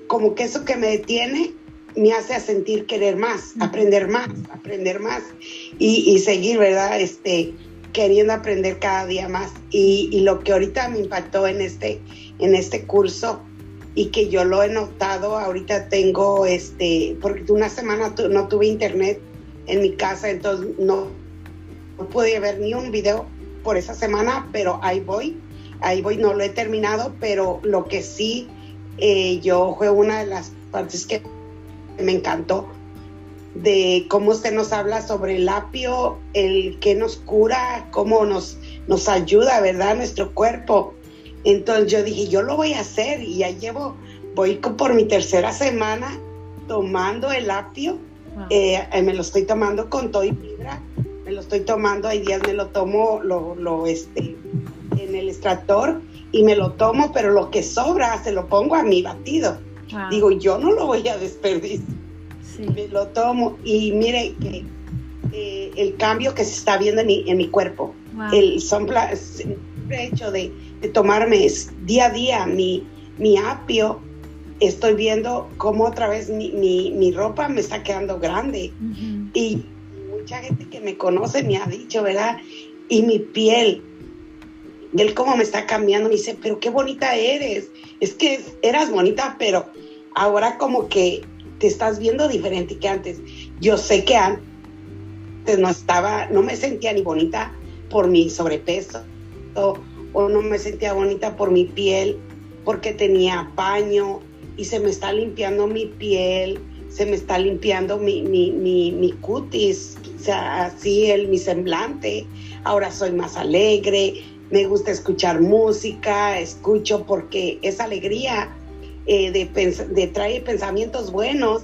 como que eso que me detiene me hace sentir querer más, aprender más, aprender más y, seguir, ¿verdad? Este, queriendo aprender cada día más. Y, lo que ahorita me impactó en este, en este curso y que yo lo he notado, ahorita tengo, este, porque una semana no tuve internet en mi casa, entonces no, no pude ver ni un video por esa semana, pero ahí voy, ahí voy, no lo he terminado, pero lo que sí, eh, yo fue una de las partes que me encantó de cómo usted nos habla sobre el apio, el que nos cura, cómo nos, nos ayuda, ¿verdad? Nuestro cuerpo. Entonces yo dije, yo lo voy a hacer y ya llevo, voy por mi tercera semana tomando el apio. Eh, eh, me lo estoy tomando con todo y fibra. Me lo estoy tomando, hay días me lo tomo lo, lo, este, en el extractor y me lo tomo, pero lo que sobra se lo pongo a mi batido. Digo, yo no lo voy a desperdiciar. Me lo tomo y mire que eh, el cambio que se está viendo en mi, en mi cuerpo. El hecho de, de, tomarme día a día mi, mi apio, estoy viendo cómo otra vez mi, mi, mi ropa me está quedando grande. Y mucha gente que me conoce me ha dicho, ¿verdad? Y mi piel, él cómo me está cambiando, me dice, pero qué bonita eres. Es que eras bonita, pero ahora como que te estás viendo diferente que antes. Yo sé que antes no estaba, no me sentía ni bonita por mi sobrepeso o, no me sentía bonita por mi piel porque tenía paño y se me está limpiando mi piel, se me está limpiando mi, mi, mi, mi cutis, o sea, así el, mi semblante. Ahora soy más alegre, me gusta escuchar música, escucho porque esa alegría eh, de, de, traer pensamientos buenos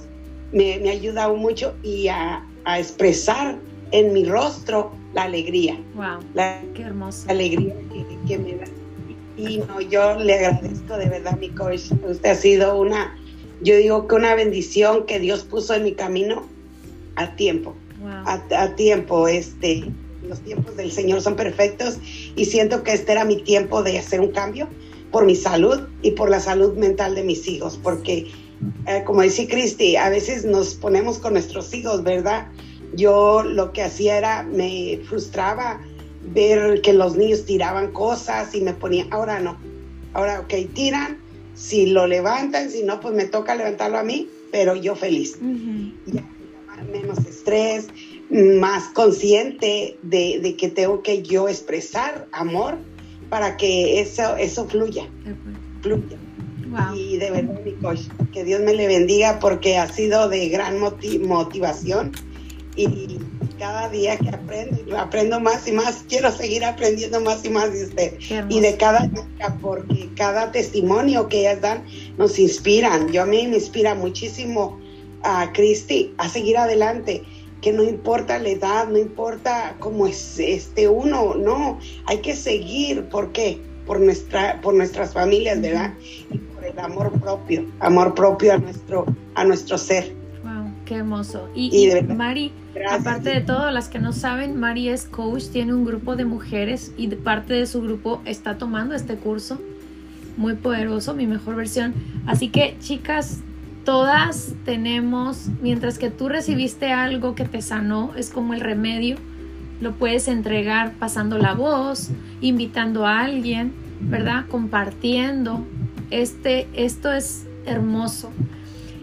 me, me ha ayudado mucho y a, a, expresar en mi rostro la alegría. ¡Wow! La, ¡Qué hermoso! alegría que, me da. Y no, yo le agradezco de verdad, mi coach. Usted ha sido una, yo digo que una bendición que Dios puso en mi camino a tiempo. A, a, tiempo, este, los tiempos del Señor son perfectos y siento que este era mi tiempo de hacer un cambio por mi salud y por la salud mental de mis hijos, porque eh, como decía Cristi, a veces nos ponemos con nuestros hijos, ¿verdad? Yo lo que hacía era, me frustraba ver que los niños tiraban cosas y me ponía, ahora no, ahora ok, tiran, si lo levantan, si no, pues me toca levantarlo a mí, pero yo feliz. ya, menos estrés, más consciente de, que tengo que yo expresar amor para que eso, eso fluya, fluya. Y de verdad, mi coach, que Dios me le bendiga porque ha sido de gran motivación y cada día que aprendo, aprendo más y más, quiero seguir aprendiendo más y más de usted. Y de cada porque cada testimonio que ellas dan nos inspiran. Yo a mí me inspira muchísimo a Cristi a seguir adelante que no importa la edad, no importa cómo es este uno, no, hay que seguir, ¿por qué? Por nuestra, por nuestras familias, ¿verdad? Y por el amor propio, amor propio a nuestro, a nuestro ser. Wow, qué hermoso. Y, Mari, aparte de todo, las que no saben, Mari es coach, tiene un grupo de mujeres y parte de su grupo está tomando este curso muy poderoso, mi mejor versión. Así que, chicas, todas tenemos, mientras que tú recibiste algo que te sanó, es como el remedio, lo puedes entregar pasando la voz, invitando a alguien, ¿verdad? Compartiendo. Este, esto es hermoso.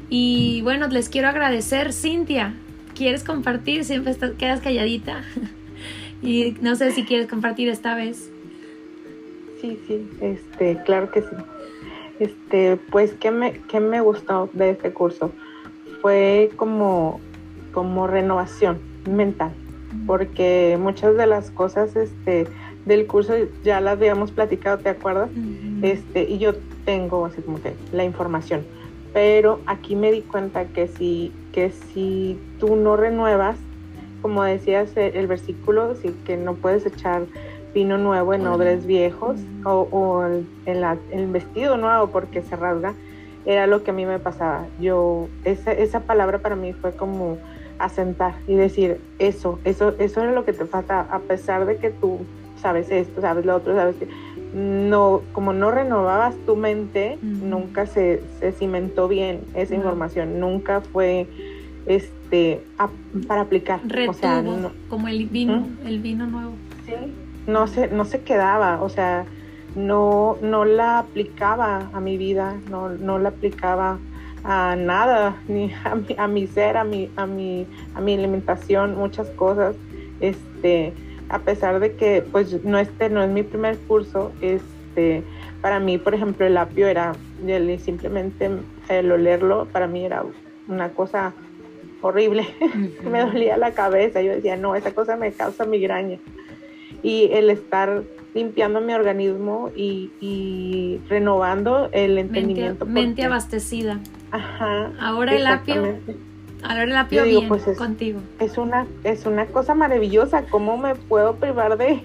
Y bueno, les quiero agradecer, Cintia. ¿Quieres compartir? Siempre estás, quedas calladita. y no sé si quieres compartir esta vez. Sí, sí, este, claro que sí. Este, pues, ¿qué me, qué me gustó de este curso? Fue como, como renovación mental, porque muchas de las cosas este, del curso ya las habíamos platicado, ¿te acuerdas? este, y yo tengo así como que la información, pero aquí me di cuenta que si, que si tú no renuevas, como decías el versículo, sí, que no puedes echar vino nuevo en odres viejos o, el, el, vestido nuevo porque se rasga, era lo que a mí me pasaba. Yo, esa, esa palabra para mí fue como asentar y decir, eso, eso, eso era lo que te falta, a pesar de que tú sabes esto, sabes lo otro, sabes que no, como no renovabas tu mente, nunca se, se, cimentó bien esa información, nunca fue este para aplicar. o sea, como el vino, el vino nuevo. Sí, no se, no se quedaba, o sea, no, no la aplicaba a mi vida, no, no la aplicaba a nada, ni a mi, a mi ser, a mi, a mi, a mi alimentación, muchas cosas. Este, a pesar de que pues no este no es mi primer curso, este, para mí, por ejemplo, el apio era simplemente el olerlo, para mí era una cosa horrible. me dolía la cabeza, yo decía, no, esa cosa me causa migraña y el estar limpiando mi organismo y, renovando el entendimiento. Mente, abastecida. Ajá. Ahora el apio. Ahora el apio bien pues es, contigo. Es una, es una cosa maravillosa. ¿Cómo me puedo privar de,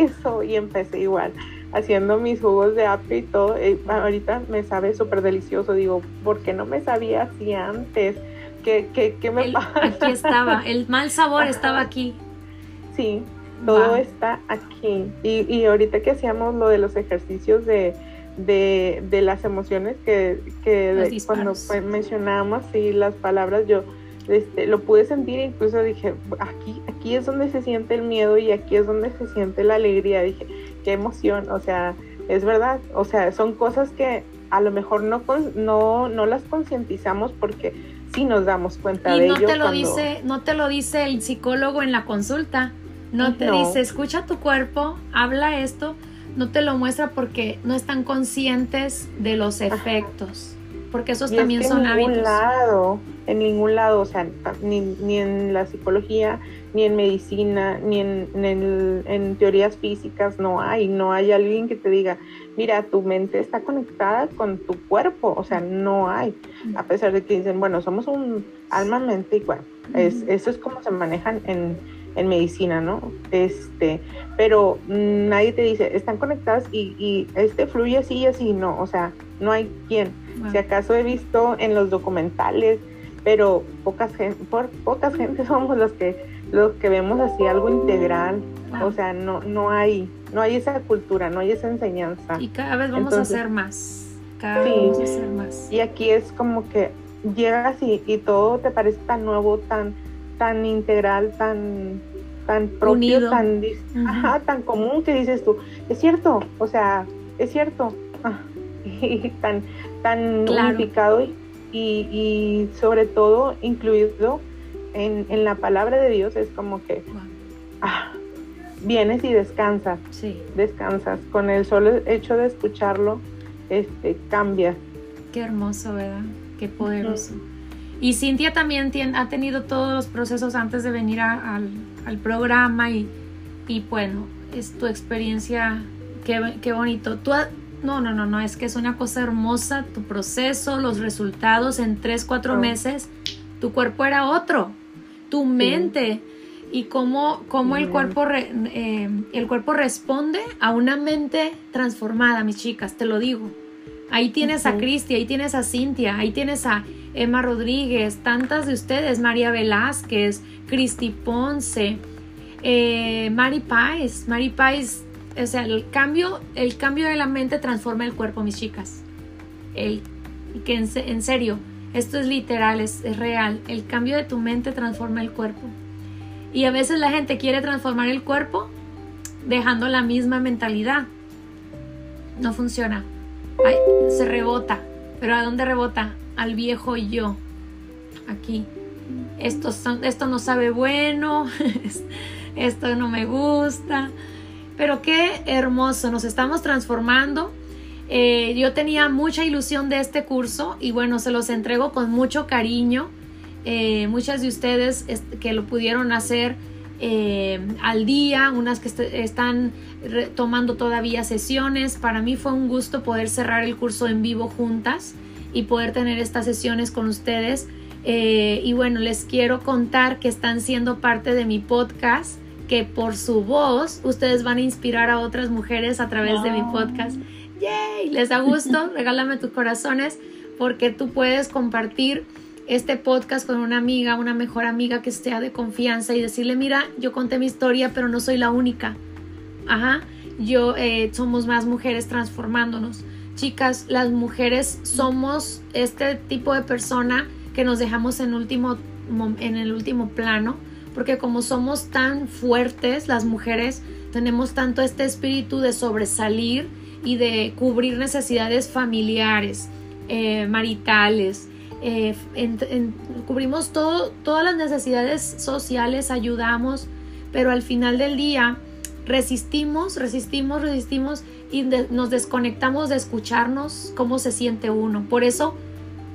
eso? Y empecé igual haciendo mis jugos de apio y todo. Eh, ahorita me sabe súper delicioso. Digo, ¿por qué no me sabía así antes? ¿Qué, qué, qué me pasa? Aquí estaba, el mal sabor estaba aquí. Sí, todo está aquí. Y, y, ahorita que hacíamos lo de los ejercicios de, de, las emociones que, que cuando mencionábamos y las palabras, yo este, lo pude sentir, incluso dije, aquí, aquí es donde se siente el miedo y aquí es donde se siente la alegría. Dije, qué emoción, o sea, es verdad, o sea, son cosas que a lo mejor no, no, no las concientizamos porque sí nos damos cuenta de no ello. Te lo dice, no te lo dice el psicólogo en la consulta. No te dice, escucha tu cuerpo, habla esto, no te lo muestra porque no están conscientes de los efectos, porque esos también son hábitos. En ningún lado, en ningún lado, o sea, ni, ni en la psicología, ni en medicina, ni en, en, teorías físicas, no hay, no hay alguien que te diga, mira, tu mente está conectada con tu cuerpo, o sea, no hay, a pesar de que dicen, bueno, somos un alma, mente y cuerpo, es, eso es como se manejan en en medicina, ¿no? Este, pero nadie te dice, están conectadas y, y este fluye así y así, no, o sea, no hay quien. Si acaso he visto en los documentales, pero pocas gente, por, pocas gente somos los que lo que vemos así algo integral, o sea, no, no hay, no hay esa cultura, no hay esa enseñanza. Y cada vez vamos a hacer más, cada vez vamos a hacer más. Y aquí es como que llegas y, y todo te parece tan nuevo, tan, tan integral, tan, tan propio, tan, tan común que dices tú, es cierto, o sea, es cierto, ah, y tan, tan unificado y, y, sobre todo incluido en, en, la palabra de Dios, es como que ah, vienes y descansas, sí. descansas, con el solo hecho de escucharlo, este, cambia. Qué hermoso, ¿verdad? Qué poderoso. Y Cintia también ha tenido todos los procesos antes de venir al, al, programa y, y, bueno, es tu experiencia, qué, qué bonito. Tú, no, no, no, no, es que es una cosa hermosa tu proceso, los resultados. En tres, cuatro meses, tu cuerpo era otro, tu mente y cómo, cómo el, cuerpo eh, el cuerpo responde a una mente transformada, mis chicas, te lo digo. Ahí tienes a Cristi, ahí tienes a Cintia, ahí tienes a Emma Rodríguez, tantas de ustedes, María Velázquez, Cristi Ponce, eh, Mari Páez, Mari Páez o sea, el cambio, el cambio de la mente transforma el cuerpo, mis chicas. El, que en, serio, esto es literal, es, real. El cambio de tu mente transforma el cuerpo. Y a veces la gente quiere transformar el cuerpo dejando la misma mentalidad. No funciona. se rebota. Pero ¿a dónde rebota? Al viejo yo. Aquí. Esto, esto no sabe bueno. esto no me gusta pero qué hermoso, nos estamos transformando. Eh, yo tenía mucha ilusión de este curso y bueno, se los entrego con mucho cariño. Eh, muchas de ustedes que lo pudieron hacer eh, al día, unas que están tomando todavía sesiones. Para mí fue un gusto poder cerrar el curso en vivo juntas y poder tener estas sesiones con ustedes. y bueno, les quiero contar que están siendo parte de mi podcast que por su voz ustedes van a inspirar a otras mujeres a través de mi podcast. ¡Yay! ¿Les da gusto? Regálame tus corazones porque tú puedes compartir este podcast con una amiga, una mejor amiga que sea de confianza y decirle, mira, yo conté mi historia, pero no soy la única. Ajá, yo eh, somos más mujeres transformándonos. Chicas, las mujeres somos este tipo de persona que nos dejamos en, último, en el último plano porque como somos tan fuertes, las mujeres tenemos tanto este espíritu de sobresalir y de cubrir necesidades familiares, eh, maritales, eh, cubrimos todo, todas las necesidades sociales, ayudamos, pero al final del día resistimos, resistimos, resistimos y nos desconectamos de escucharnos cómo se siente uno. Por eso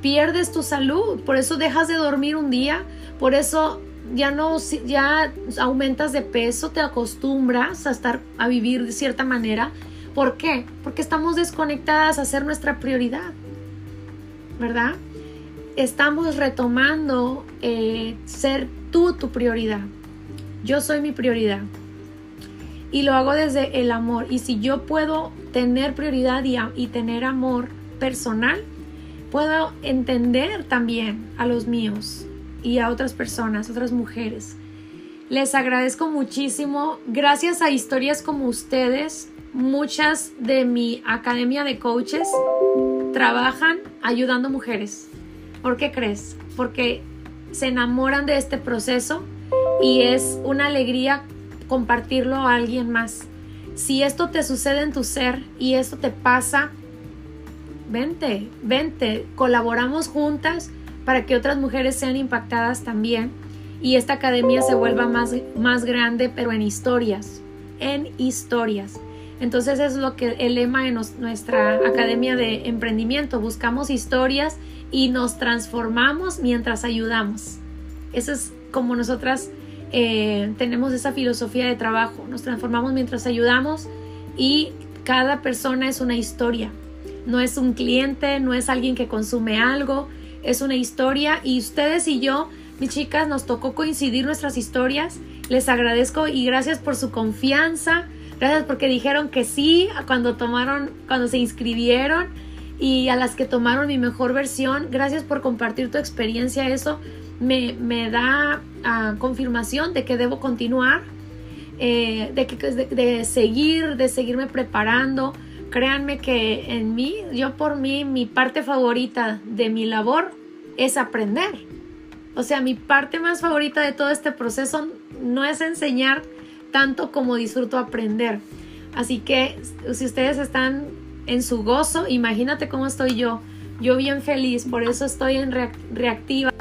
pierdes tu salud, por eso dejas de dormir un día, por eso ya no, ya aumentas de peso, te acostumbras a estar, a vivir de cierta manera. ¿Por qué? Porque estamos desconectadas a ser nuestra prioridad, ¿verdad? Estamos retomando eh, ser tú tu prioridad. Yo soy mi prioridad. Y lo hago desde el amor. Y si yo puedo tener prioridad y, tener amor personal, puedo entender también a los míos, y a otras personas, otras mujeres. Les agradezco muchísimo. Gracias a historias como ustedes, muchas de mi academia de coaches trabajan ayudando mujeres. ¿Por qué crees? Porque se enamoran de este proceso y es una alegría compartirlo a alguien más. Si esto te sucede en tu ser y esto te pasa, vente, vente, colaboramos juntas para que otras mujeres sean impactadas también y esta academia se vuelva más, más grande, pero en historias, en historias. Entonces es lo que el lema de nuestra academia de emprendimiento, buscamos historias y nos transformamos mientras ayudamos. Eso es como nosotras eh, tenemos esa filosofía de trabajo, nos transformamos mientras ayudamos y cada persona es una historia, no es un cliente, no es alguien que consume algo, es una historia y ustedes y yo, mis chicas, nos tocó coincidir nuestras historias. Les agradezco y gracias por su confianza. Gracias porque dijeron que sí cuando tomaron, cuando se inscribieron y a las que tomaron mi mejor versión. Gracias por compartir tu experiencia. Eso me, me da ah, confirmación de que debo continuar, eh, de, que, de, de seguir, de seguirme preparando. Créanme que en mí, yo por mí, mi parte favorita de mi labor es aprender. O sea, mi parte más favorita de todo este proceso no es enseñar tanto como disfruto aprender. Así que si ustedes están en su gozo, imagínate cómo estoy yo. Yo bien feliz, por eso estoy en reactiva.